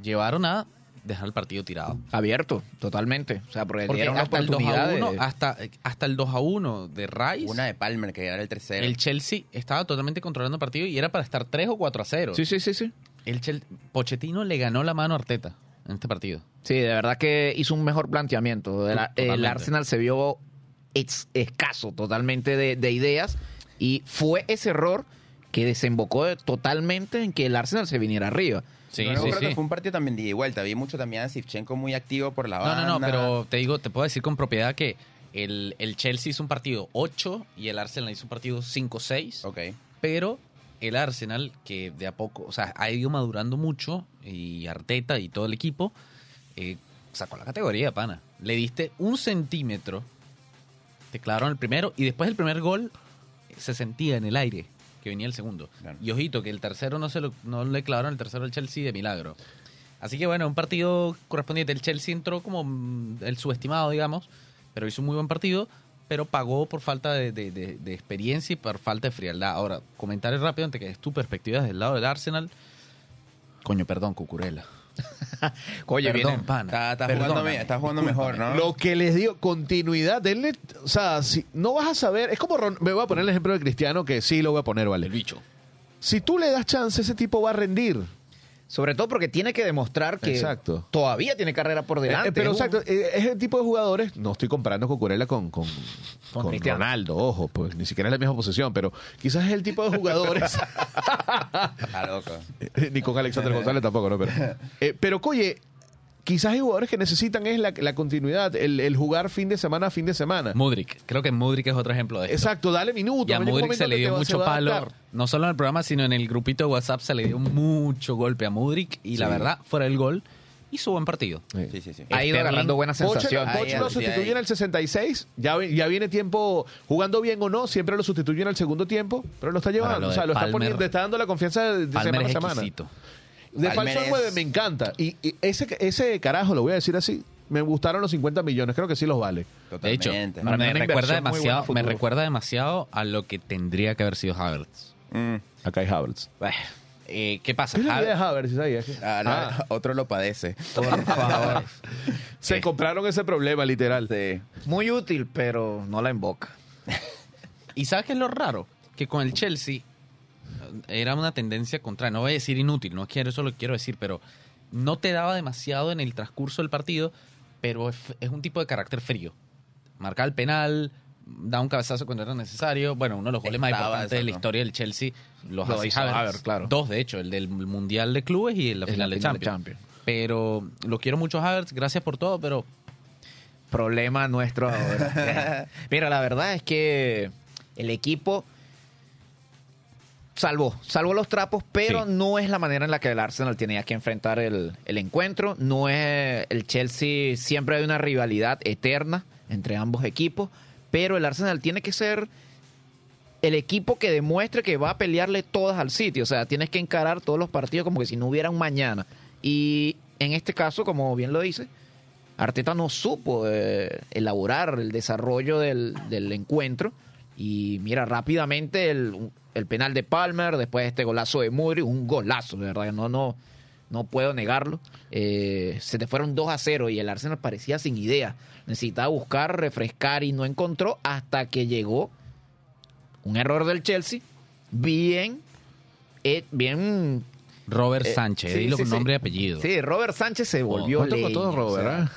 llevaron a dejar el partido tirado. Abierto, totalmente. O sea, porque, Porque dieron hasta el 2 a oportunidad 1, de- hasta, hasta el 2 a 1 de Rice, Una de Palmer que era el tercero. el Chelsea estaba totalmente controlando el partido y era para estar 3 o 4 a 0. Sí, sí, sí, sí. El Chel- Pochettino le ganó la mano a Arteta en este partido. Sí, de verdad que hizo un mejor planteamiento. El, Arsenal se vio ex- escaso totalmente de, de ideas y fue ese error que desembocó de- totalmente en que el Arsenal se viniera arriba. Sí, No, no, sí, creo sí. que fue un partido también de vuelta. Vi mucho también a Sivchenko muy activo por la No, banda. no, no, pero te digo, te puedo decir con propiedad que el, el Chelsea hizo un partido 8 y el Arsenal hizo un partido 5-6. Ok. Pero el Arsenal, que de a poco, o sea, ha ido madurando mucho, y Arteta y todo el equipo, eh, sacó la categoría, pana. Le diste un centímetro, te clavaron el primero, y después del primer gol se sentía en el aire que venía el segundo. Claro. Y ojito, que el tercero no, se lo, no le clavaron el tercero al Chelsea de milagro. Así que bueno, un partido correspondiente. El Chelsea entró como mm, el subestimado, digamos, pero hizo un muy buen partido, pero pagó por falta de, de- de- de experiencia y por falta de frialdad. Ahora, comentario rápido antes que des tu perspectiva desde el lado del Arsenal. Coño, perdón, Cucurella. Oye, Perdón, viene- pana. Está, está jugando, está jugando mejor, ¿no? Lo que les dio continuidad, denle, o sea, si no vas a saber, es como Ron- me voy a poner el ejemplo de Cristiano que sí lo voy a poner, vale. El bicho. Si tú le das chance, ese tipo va a rendir. Sobre todo porque tiene que demostrar que Exacto. todavía tiene carrera por delante. Eh, pero Es un- exacto, eh, es el tipo de jugadores, no estoy comparando Cucurella con, con, con Cristiano. Ronaldo, ojo, pues ni siquiera es la misma posición, pero quizás es el tipo de jugadores, Está loco. ni con Alexander González tampoco, ¿no? Pero, eh, pero oye, quizás hay jugadores que necesitan es la, la continuidad, el, el jugar fin de semana a fin de semana. Mudrik. Creo que Mudrik es otro ejemplo de esto. Exacto, dale minutos. Y a Mudrik se le dio mucho va palo, no solo en el programa, sino en el grupito de WhatsApp se le dio mucho golpe a Mudrik y la verdad, fuera del gol, hizo buen partido. Sí, sí, sí. ha ido buenas Poche, sensaciones. Poche Ahí, lo sustituye en el 66, ya, vi- ya viene tiempo jugando bien o no, siempre lo sustituye en el segundo tiempo, pero lo está llevando, lo o sea, lo está poniendo, le está dando la confianza de, semana a semana. exquisito. De falso es- 9 me encanta. Y, y ese, ese carajo, lo voy a decir así, me gustaron los 50 millones, creo que sí los vale. De hecho. Para me recuerda, demasiado, me futuro. recuerda demasiado a lo que tendría que haber sido Havertz. Mm. Acá hay Havertz. Eh, ¿Qué pasa? ¿Qué Havertz- Havertz? ¿sabías? Ah, no, Ah, Otro lo padece. por favor. se compraron ese problema, literal. Sí. Muy útil, pero no la emboca. ¿Y sabes qué es lo raro? Que con el Chelsea era una tendencia contraria. No voy a decir inútil, no quiero, eso lo quiero decir, pero no te daba demasiado en el transcurso del partido, pero es, es un tipo de carácter frío. Marcar el penal, da un cabezazo cuando era necesario. Bueno, uno de los goles más importantes de la historia del Chelsea los Lo hace Havertz. Claro. Dos, de hecho, el del Mundial de Clubes y en la final, de, final de Champions. Champions. Pero lo quiero mucho Havertz, gracias por todo, pero Problema nuestro ahora. Mira, la verdad es que el equipo salvó, salvó los trapos, pero Sí. no es la manera en la que el Arsenal tenía que enfrentar el, el encuentro. No es el Chelsea, siempre hay una rivalidad eterna entre ambos equipos, pero el Arsenal tiene que ser el equipo que demuestre que va a pelearle todas al sitio. O sea, tienes que encarar todos los partidos como que si no hubiera un mañana. Y en este caso, como bien lo dice, Arteta no supo eh, elaborar el desarrollo del, del encuentro. Y mira, rápidamente el, el penal de Palmer, después este golazo de Mudry, un golazo, de verdad. No, no, no puedo negarlo. Eh, se te fueron 2 a 0 y el Arsenal parecía sin idea. Necesitaba buscar, refrescar y no encontró hasta que llegó un error del Chelsea. Bien, eh, bien. Robert eh, Sánchez, sí, dilo sí, con sí. nombre y apellido. Sí, Robert Sánchez se volvió ¿Cuánto leña, costó Robert, o sea, ah?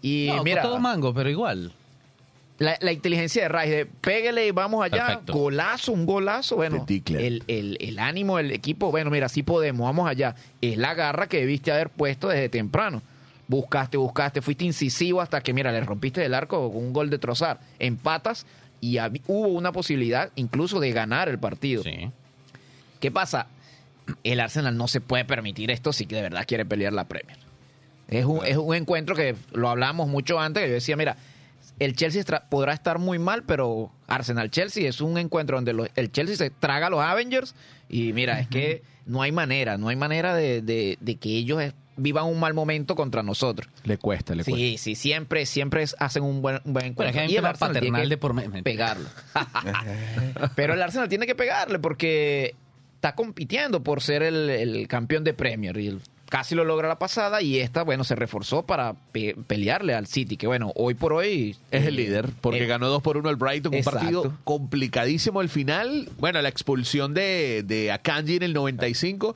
Y No, mira, todo mango, pero igual. La, la inteligencia de Rice, de pégale y vamos allá, Perfecto. golazo, un golazo, bueno, el, el, el ánimo del equipo, bueno, mira, sí podemos, vamos allá. Es la garra que debiste haber puesto desde temprano. Buscaste, buscaste, fuiste incisivo hasta que, mira, le rompiste el arco con un gol de trozar. Empatas y hab- hubo una posibilidad incluso de ganar el partido. Sí. ¿Qué pasa? El Arsenal no se puede permitir esto si que de verdad quiere pelear la Premier. Es un, es un encuentro que lo hablamos mucho antes, que yo decía, mira, el Chelsea podrá estar muy mal, pero Arsenal-Chelsea es un encuentro donde los- el Chelsea se traga a los Avengers y mira, es que no hay manera, no hay manera de, de- de que ellos vivan un mal momento contra nosotros. Le cuesta, le cuesta. Sí, sí, siempre, siempre es- hacen un buen, un buen Bueno, encuentro. es que hay un Y el Arsenal tiene paternal que de por pegarlo. Pero el Arsenal tiene que pegarle porque está compitiendo por ser el, el campeón de Premier y el- casi lo logra la pasada y esta, bueno, se reforzó para pe- pelearle al City, que bueno, hoy por hoy Es el eh, líder, porque eh, ganó 2 por 1 el Brighton, un exacto. partido complicadísimo al final. Bueno, la expulsión de, de Akanji en el 95,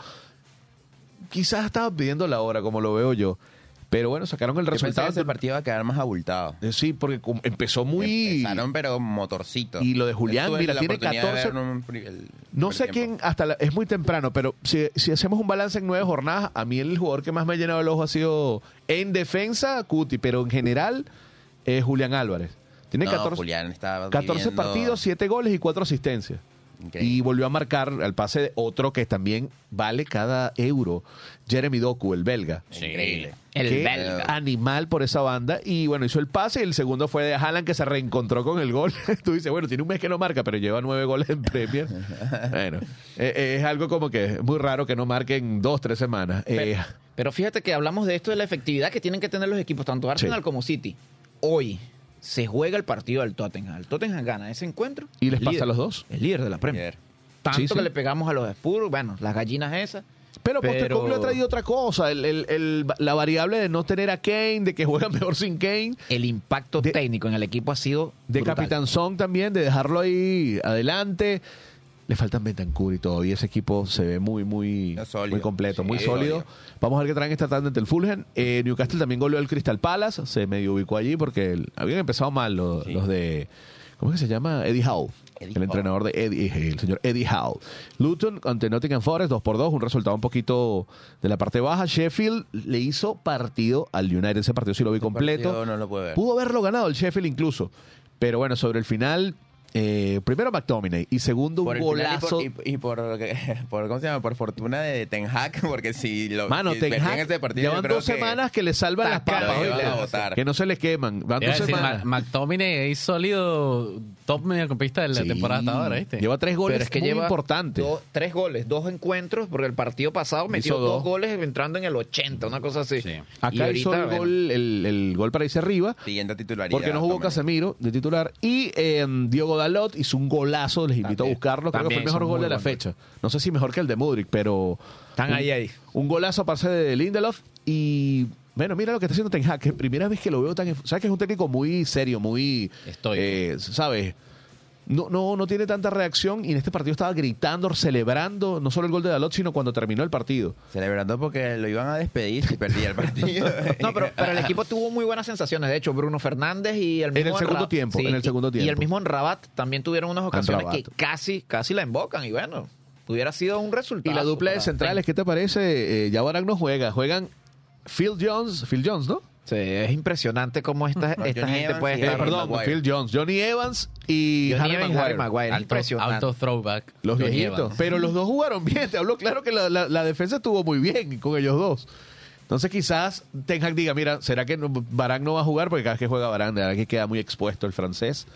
quizás estaba pidiendo la hora, como lo veo yo. Pero bueno, sacaron el Yo pensé que resultado. ese partido iba a quedar más abultado. Eh, Sí, porque com- empezó muy... Empezaron, pero motorcito. Y lo de Julián, Yo tuve mira, la tiene oportunidad de 14 ver un pri- el No primer sé tiempo. quién, hasta la- es muy temprano, pero si, si hacemos un balance en nueve jornadas, a mí el jugador que más me ha llenado el ojo ha sido en defensa, Cuti, pero en general, eh, Julián Álvarez. Tiene No, 14, Julián estaba 14 viviendo- partidos, 7 goles y 4 asistencias. Increíble. Y volvió a marcar al pase de otro que también vale cada euro, Jeremy Doku, el belga. Increíble. el Qué belga. animal por esa banda. Y bueno, hizo el pase y el segundo fue de Haaland que se reencontró con el gol. Tú dices, bueno, tiene un mes que no marca, pero lleva nueve goles en Premier. bueno, eh, eh, es algo como que es muy raro que no marque en dos, tres semanas. Eh, Pero fíjate que hablamos de esto de la efectividad que tienen que tener los equipos, tanto Arsenal Sí. como City. Hoy se juega el partido del Tottenham. El Tottenham gana ese encuentro. ¿Y les pasa líder. a los dos? El líder de la Premier. Tanto Sí, sí. que le pegamos a los Spurs, bueno, las gallinas esas. Pero Pero- Postecoglou ha traído otra cosa. el- el- el- la variable de no tener a Kane, de que juega mejor sin Kane. El impacto De- técnico en el equipo ha sido De brutal. Capitán Song también, de dejarlo ahí adelante. Le faltan Bentancur y todavía ese equipo se ve muy, muy, sólido. muy completo, Sí, muy sólido. sólido. Vamos a ver qué traen esta tarde ante el Fulham. Eh, Newcastle también goleó al Crystal Palace, se medio ubicó allí porque el- habían empezado mal los, los de, ¿cómo es que se llama? Eddie Howe. Eddie el entrenador de Eddie, el señor Eddie Howe. Luton ante Nottingham Forest, 2 por 2 un resultado un poquito de la parte baja. Sheffield le hizo partido al United, ese partido sí lo vi completo. partido no lo pude ver. Pudo haberlo ganado el Sheffield incluso. Pero bueno, sobre el final, eh, primero McTominay y segundo Por un golazo. y por, y, y por, por- ¿cómo se llama? Por fortuna de Ten Hag, porque si lo Mano, si Ten Hag, ese partido, llevan dos que semanas que le salvan las papas. botar. Que no se le queman. Van dos a decir, semanas. Ma- McTominay es sólido top mediocampista de la Sí. temporada hasta ahora, ¿viste? Lleva tres goles Pero es que muy lleva importantes. dos- tres goles, dos encuentros, porque el partido pasado metió Hizo dos. dos. goles entrando en el 80, una cosa así. Sí. Y Acá hizo el ahorita, bueno, gol, el, el gol para irse arriba. siguiente titularidad. Porque no jugó. Casemiro de titular. Y eh, Diogo Dalot hizo un golazo. Les invito a buscarlo. Creo que fue el mejor gol de la fecha. No sé si mejor que el de Mudrik, pero. Están un- ahí, ahí. Un golazo aparte de Lindelof. Y. Bueno, mira lo que está haciendo Ten Hag, que primera vez que lo veo tan... Sabes que es un técnico muy serio, muy... Estoico. eh, ¿Sabes? No, no, no tiene tanta reacción y en este partido estaba gritando, celebrando, no solo el gol de Dalot, sino cuando terminó el partido. Celebrando porque lo iban a despedir si perdía el partido. No, pero, pero el equipo tuvo muy buenas sensaciones. De hecho, Bruno Fernández y el mismo el segundo Ra- tiempo, en el y- Y el mismo en Rabat también tuvieron unas ocasiones Rabat. que casi, casi la embocan. Y bueno, hubiera sido un Y resultado. la dupla de centrales, ¿qué te parece? Eh, ya Barak no juega, juegan Phil Jones, Phil Jones, ¿no? Sí, es impresionante cómo esta, No, esta gente Evans puede Eh, estar. Harry perdón, Maguire. Phil Jones, Johnny Evans y Johnny Harry Evans Maguire. Harry Maguire, Alto, impresionante. alto throwback. Los Johnny viejitos. Evans. Pero los dos jugaron bien. Te habló claro que la, la- la defensa estuvo muy bien con ellos dos. Entonces quizás Ten Hag diga, mira, ¿será que Barán no va a jugar? Porque cada vez que juega Barán, de verdad que queda muy expuesto el francés.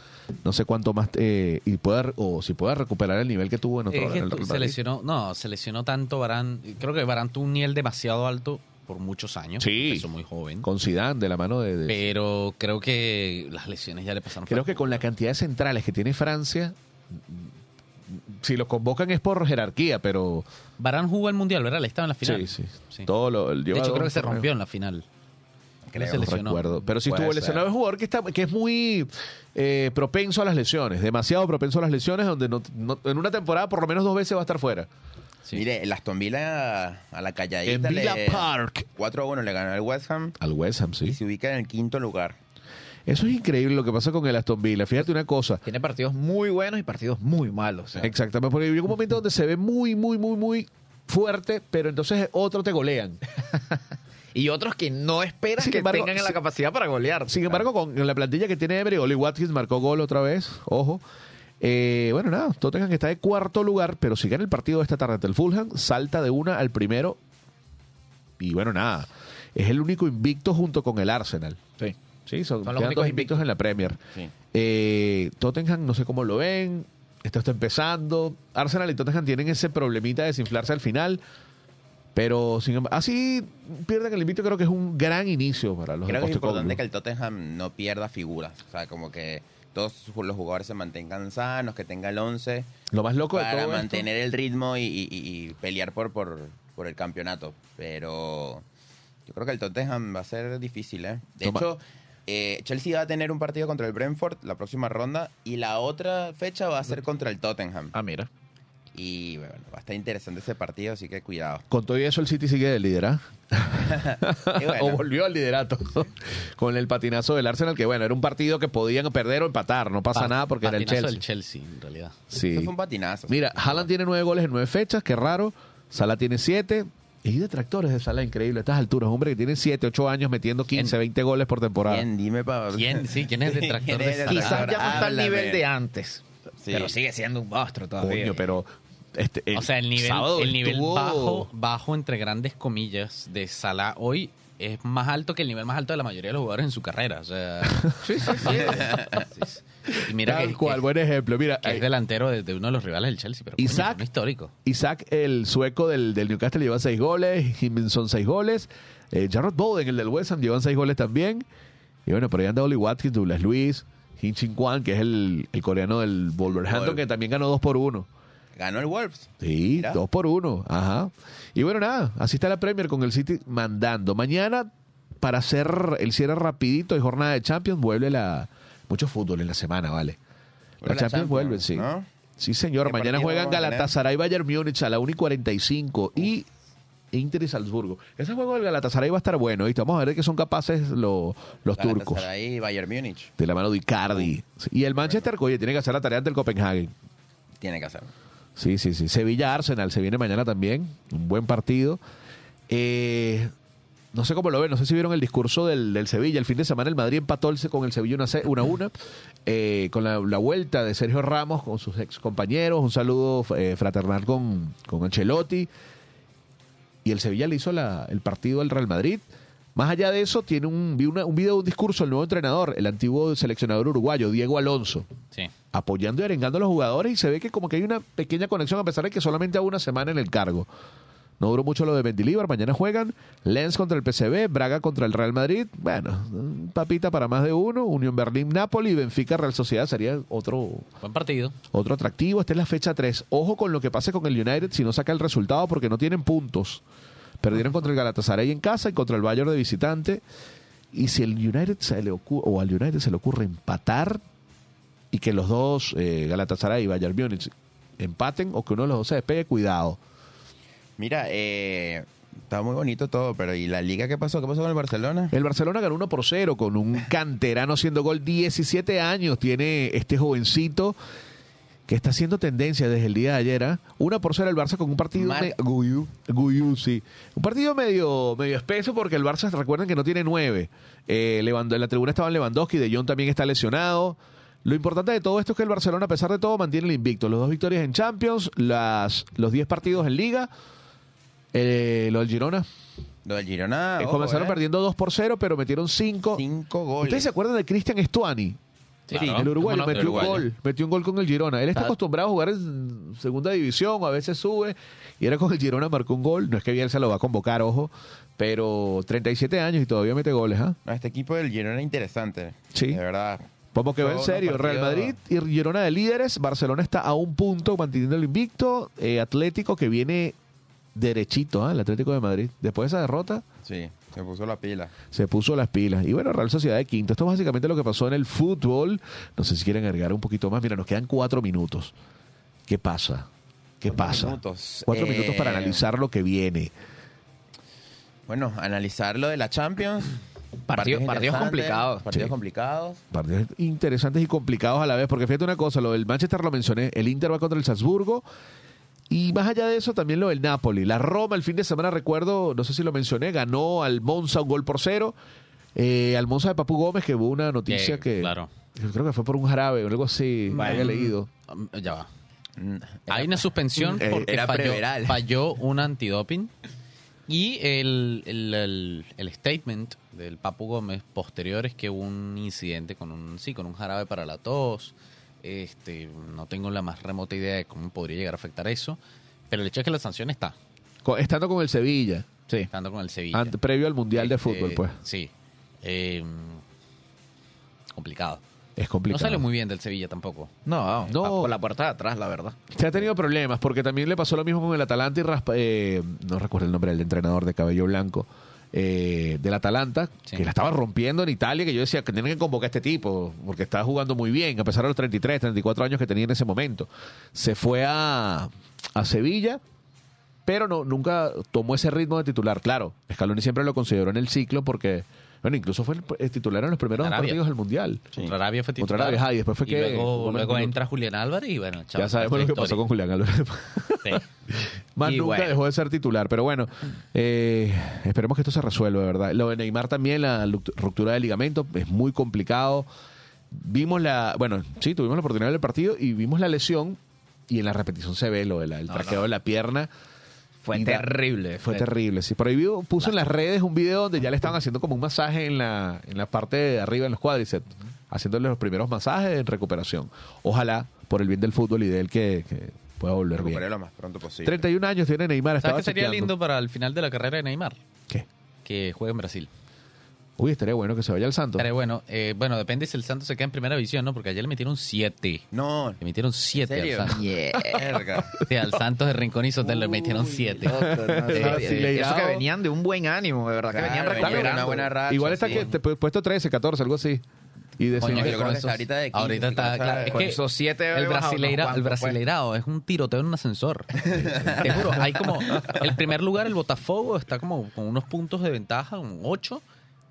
No sé cuánto más, eh, y pueda, o si pueda recuperar el nivel que tuvo en otro Es que en el se lesionó, no, se lesionó tanto Barán. Creo que Barán tuvo un nivel demasiado alto por muchos años. Sí. Empezó muy joven. Con Zidane, de la mano de... de- Pero creo que las lesiones ya le pasaron. Creo que con la cantidad de centrales que tiene Francia, si los convocan es por jerarquía, pero Barán jugó el mundial, ¿verdad? Le estaba en la final. sí, sí. Sí. Todo lo, De hecho, creo que se rompió en la final. Creo, se lesionó. recuerdo. Pero Puede estuvo lesionado. Es un jugador que, está, que es muy eh, propenso a las lesiones. Demasiado propenso a las lesiones, donde no- no- en una temporada por lo menos dos veces va a estar fuera. Sí. Mire, el Aston Villa a la En calladita Villa le, Park. 4 a 1 le ganó al West Ham Al West Ham, y sí. se ubica en el quinto lugar. Eso es increíble lo que pasa con el Aston Villa. Fíjate una cosa. Tiene partidos muy buenos y partidos muy malos. Exactamente, porque llega un momento donde se ve muy, muy, muy, muy fuerte, pero entonces otros te golean. Y otros que no esperan Sin que embargo, tengan la capacidad para golear. Sin embargo, con la plantilla que tiene Emery, Oli Watkins marcó gol otra vez, ojo. Eh, bueno, nada, Tottenham está de cuarto lugar, pero si gana el partido de esta tarde ante el Fulham, salta de una al primero. Y bueno, nada, es el único invicto junto con el Arsenal. Sí. Sí, son, Son los únicos invictos en la Premier. Sí. Eh, Tottenham, no sé cómo lo ven. Esto está empezando. Arsenal y Tottenham tienen ese problemita de desinflarse al final. Pero sin embargo, así pierden el invicto, creo que es un gran inicio para los Creo que es importante que el Tottenham no pierda figuras. O sea, como que todos los jugadores se mantengan sanos, que tenga el 11 Lo más loco de para todo esto- mantener el ritmo y, y- y- y pelear por, por, por el campeonato. Pero yo creo que el Tottenham va a ser difícil, ¿eh? De Toma. hecho, eh, Chelsea va a tener un partido contra el Brentford la próxima ronda y la otra fecha va a ser contra el Tottenham. Ah, mira. Y bueno, va a estar interesante ese partido, así que cuidado. Con todo eso, el City sigue de líder, ¿ah? Bueno, o volvió al liderato con el patinazo del Arsenal, que bueno, era un partido que podían perder o empatar, no pasa Pa- nada porque era el Chelsea. del Chelsea, en realidad. Sí. eso fue un patinazo. Mira, Haaland tiene nueve goles en nueve fechas, qué raro. Salah tiene siete. Y detractores de Salah, increíble a estas alturas. Hombre que tiene siete, ocho años metiendo 15, ¿Quién? 20 goles por temporada. ¿Quién? Dime para... ¿Quién? Sí, ¿quién es el detractor de Salah? Quizás ya no está al nivel de antes. Sí. Pero sigue siendo un monstruo todavía. Coño, pero... Este, O sea, el nivel, el nivel estuvo- bajo, bajo, entre grandes comillas, de Salah hoy es más alto que el nivel más alto de la mayoría de los jugadores en su carrera. O sea, sí, sí, sí. Y mira Tal que, cual, que- buen ejemplo. Mira, que es eh, delantero de, de uno de los rivales del Chelsea, pero coño, Isaac- un histórico. Isaac, el sueco del, del Newcastle, lleva seis goles. Jiminson, seis goles. Eh, Jarrod Bowen, el del West Ham, llevan seis goles también. Y bueno, por ahí anda Oli Watkins, Douglas Luis, Hin Chin Kwan, que es el, el coreano del Wolverhampton, que también ganó dos por uno. Ganó el Wolves. Sí, Mira. dos por uno. Ajá. Y bueno, nada, así está la Premier con el City mandando. Mañana, para hacer el cierre rapidito de jornada de Champions, vuelve la mucho fútbol en la semana, ¿vale? La, Champions, Champions, vuelve, sí. ¿no? Sí, señor. ¿Qué Mañana juegan? Galatasaray Bayern Múnich a la 1 y 45 y Inter y Salzburgo. Ese juego del Galatasaray va a estar bueno, ¿viste? Vamos a ver qué son capaces lo- los turcos. Galatasaray Bayern Múnich. De la mano de Icardi. Y el Manchester, oye, tiene que hacer la tarea ante el Copenhagen. Tiene que hacerlo. Sí, sí, sí. Sevilla Arsenal se viene mañana también. Un buen partido. Eh, no sé cómo lo ven, no sé si vieron el discurso del, del Sevilla. El fin de semana el Madrid empató con el Sevilla 1 a 1. eh, con la, la vuelta de Sergio Ramos con sus ex compañeros. Un saludo eh, fraternal con, con Ancelotti. Y el Sevilla le hizo la- el partido al Real Madrid. Más allá de eso, tiene un, vi una- un video, un discurso del nuevo entrenador, el antiguo seleccionador uruguayo, Diego Alonso Sí. apoyando y arengando a los jugadores y se ve que como que hay una pequeña conexión a pesar de que solamente a una semana en el cargo. No duró mucho lo de Mendilibar, mañana juegan Lens contra el PCB, Braga contra el Real Madrid, bueno, papita para más de uno, Unión Berlín, Napoli, Benfica, Real Sociedad sería otro Buen partido. otro atractivo. Esta es la fecha 3. Ojo con lo que pase con el United si no saca el resultado porque no tienen puntos. Perdieron contra el Galatasaray en casa y contra el Bayern de visitante. Y si el United se le ocurre, o al United se le ocurre empatar y que los dos, eh, Galatasaray y Bayern Múnich, empaten o que uno de los dos se despegue, cuidado. Mira, eh, está muy bonito todo, pero ¿y la liga qué pasó? ¿Qué pasó con el Barcelona? El Barcelona ganó 1 por 0 con un canterano haciendo gol. 17 años tiene este jovencito que está haciendo tendencia desde el día de ayer. ¿ah? 1 por 0 el Barça con un partido... Marc me- Guyú, Guyú, sí. Un partido medio, medio espeso porque el Barça, recuerden que no tiene 9. Eh, en la tribuna estaban Lewandowski, De Jong también está lesionado. Lo importante de todo esto es que el Barcelona, a pesar de todo, mantiene el invicto. Los dos victorias en Champions, las, los 10 partidos en Liga. Eh, lo del Girona. Lo del Girona. Eh, ojo, comenzaron eh. perdiendo 2 por 0, pero metieron 5. Cinco goles. ¿Ustedes se acuerdan de Cristian Estuani? Sí, el uruguayo ¿cómo no? metió El un gol, metió un gol con el Girona. Él está acostumbrado a jugar en segunda división, a veces sube, y era con el Girona marcó un gol. No es que bien se lo va a convocar, ojo, pero 37 años y todavía mete goles, ¿ah? Este equipo del Girona es interesante. Sí. De verdad. Como que va en serio. Real Madrid y Girona de líderes. Barcelona está a un punto manteniendo el invicto. Eh, Atlético que viene derechito, ¿ah? el Atlético de Madrid. Después de esa derrota Sí, se puso la pila. se puso las pilas. Y bueno, Real Sociedad de quinto. Esto es básicamente lo que pasó en el fútbol. No sé si quieren agregar un poquito más. Mira, nos quedan cuatro minutos. ¿Qué pasa? ¿Qué Cuatro pasa? minutos. Cuatro Eh, minutos para analizar lo que viene. Bueno, analizar lo de la Champions. Partido- partidos complicados. Partidos Sí. complicados. Partidos interesantes y complicados a la vez, porque fíjate una cosa, lo del Manchester lo mencioné, el Inter va contra el Salzburgo, y más allá de eso también lo del Napoli. La Roma el fin de semana, recuerdo, no sé si lo mencioné, ganó al Monza un gol por cero, eh, al Monza de Papu Gómez, que hubo una noticia Eh, que claro. yo creo que fue por un jarabe o algo así, había leído. Um, Ya va. Mm, Hay una suspensión Eh, porque era falló, falló un antidoping y el, el, el- el statement del Papu Gómez posterior es que hubo un incidente con un sí con un jarabe para la tos. Este, no tengo la más remota idea de cómo podría llegar a afectar eso, pero el hecho es que la sanción está, Co- Estando con el Sevilla, Sí. estando con el Sevilla. ante- previo al Mundial de Este, Fútbol, pues. Sí. Eh, complicado. Es No complicado. sale muy bien del Sevilla tampoco. No, No. no. Por la puerta de atrás, la verdad. Se ha tenido problemas porque también le pasó lo mismo con el Atalanta y Raspa, eh, no recuerdo el nombre del entrenador de cabello blanco eh, del Atalanta Sí. que la estaba rompiendo en Italia que yo decía que tienen que convocar a este tipo porque estaba jugando muy bien a pesar de los 33, 34 años que tenía en ese momento. Se fue a, a Sevilla pero no nunca tomó ese ritmo de titular. Claro, Scaloni siempre lo consideró en el ciclo porque bueno, incluso fue el, el titular en los primeros dos Arabia. partidos del Mundial. Contra Arabia fue Contra titular. Arabia, ajá, y después fue que- luego, luego entra Julián Álvarez y bueno, chao, ya sabemos lo que pasó con Julián Álvarez. Sí. Más Y nunca bueno. dejó de ser titular. Pero bueno, eh, esperemos que esto se resuelva, de verdad. Lo de Neymar también, la ruptura de ligamento, es muy complicado. Vimos la, bueno, sí, tuvimos la oportunidad del partido y vimos la lesión y en la repetición se ve lo del el traqueo de la pierna. Fue terrible. Fue terrible, sí. Por ahí puso en las redes un video donde ya le estaban haciendo como un masaje en la, en la parte de arriba, en los cuádriceps, haciéndole los primeros masajes en recuperación. Ojalá, por el bien del fútbol y de él, que, que pueda volver bien. Recuperé lo más pronto posible. 31 años tiene Neymar, ¿Sabes qué sería chequeando. lindo para el final de la carrera de Neymar? ¿Qué? Que juegue en Brasil. Uy, estaría bueno que se vaya al Santos. Pero bueno, eh, bueno, depende si el Santos se queda en primera división, ¿no? Porque ayer le metieron 7. No, Le metieron 7 al? Santos. verga. Sí, al Santos de Rincón y Sotel le metieron 7. Eso que venían de un buen ánimo, de verdad, que Claro, venían venía recuperando. una buena racha, Igual está sí. que te pu- puesto 13, 14, algo así. Y de Coño, yo que creo con que ahorita de 15, ahorita está, claro, es que esos siete el bajado unos brasileira, el pues. brasileirao es un tiroteo en un ascensor. Te juro, hay como el primer lugar el Botafogo está como con unos puntos de ventaja, un 8,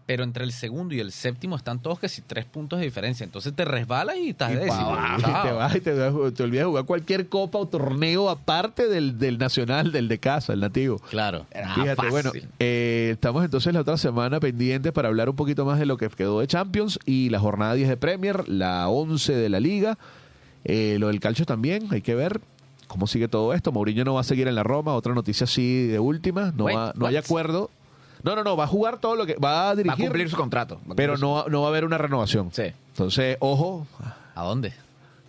pero entre el segundo y el séptimo están todos que si tres puntos de diferencia, entonces te resbalas y estás Y décimo. pa' te vas y te, te olvidas de jugar cualquier copa o torneo aparte del, del nacional, del de casa, el nativo. Claro. Fíjate, fácil. bueno, eh, estamos entonces la otra semana pendientes para hablar un poquito más de lo que quedó de Champions y la jornada 10 de Premier, la 11 de la Liga, eh, lo del calcio también, hay que ver cómo sigue todo esto. Mourinho no va a seguir en la Roma, otra noticia así de última, no, Wait, va- no hay acuerdo. No, no, no, va a jugar todo lo que va a Va a dirigir, cumplir su contrato. Va a pero cumplir su- no, no va a haber una renovación. Sí. Entonces, ojo, ¿A dónde?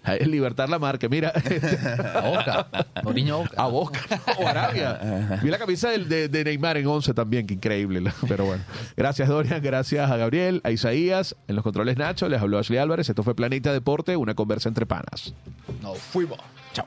a libertar la marca. Mira, A Boca. Mourinho a Boca. a Boca o Arabia. Vi la camisa del- de, de Neymar en 11 también, que increíble. la- Pero bueno, gracias Dorian, gracias a Gabriel, a Isaías, en los controles Nacho, les habló Ashley Álvarez. Esto fue Planeta Deporte, una conversa entre panas. Nos fuimos. Chao.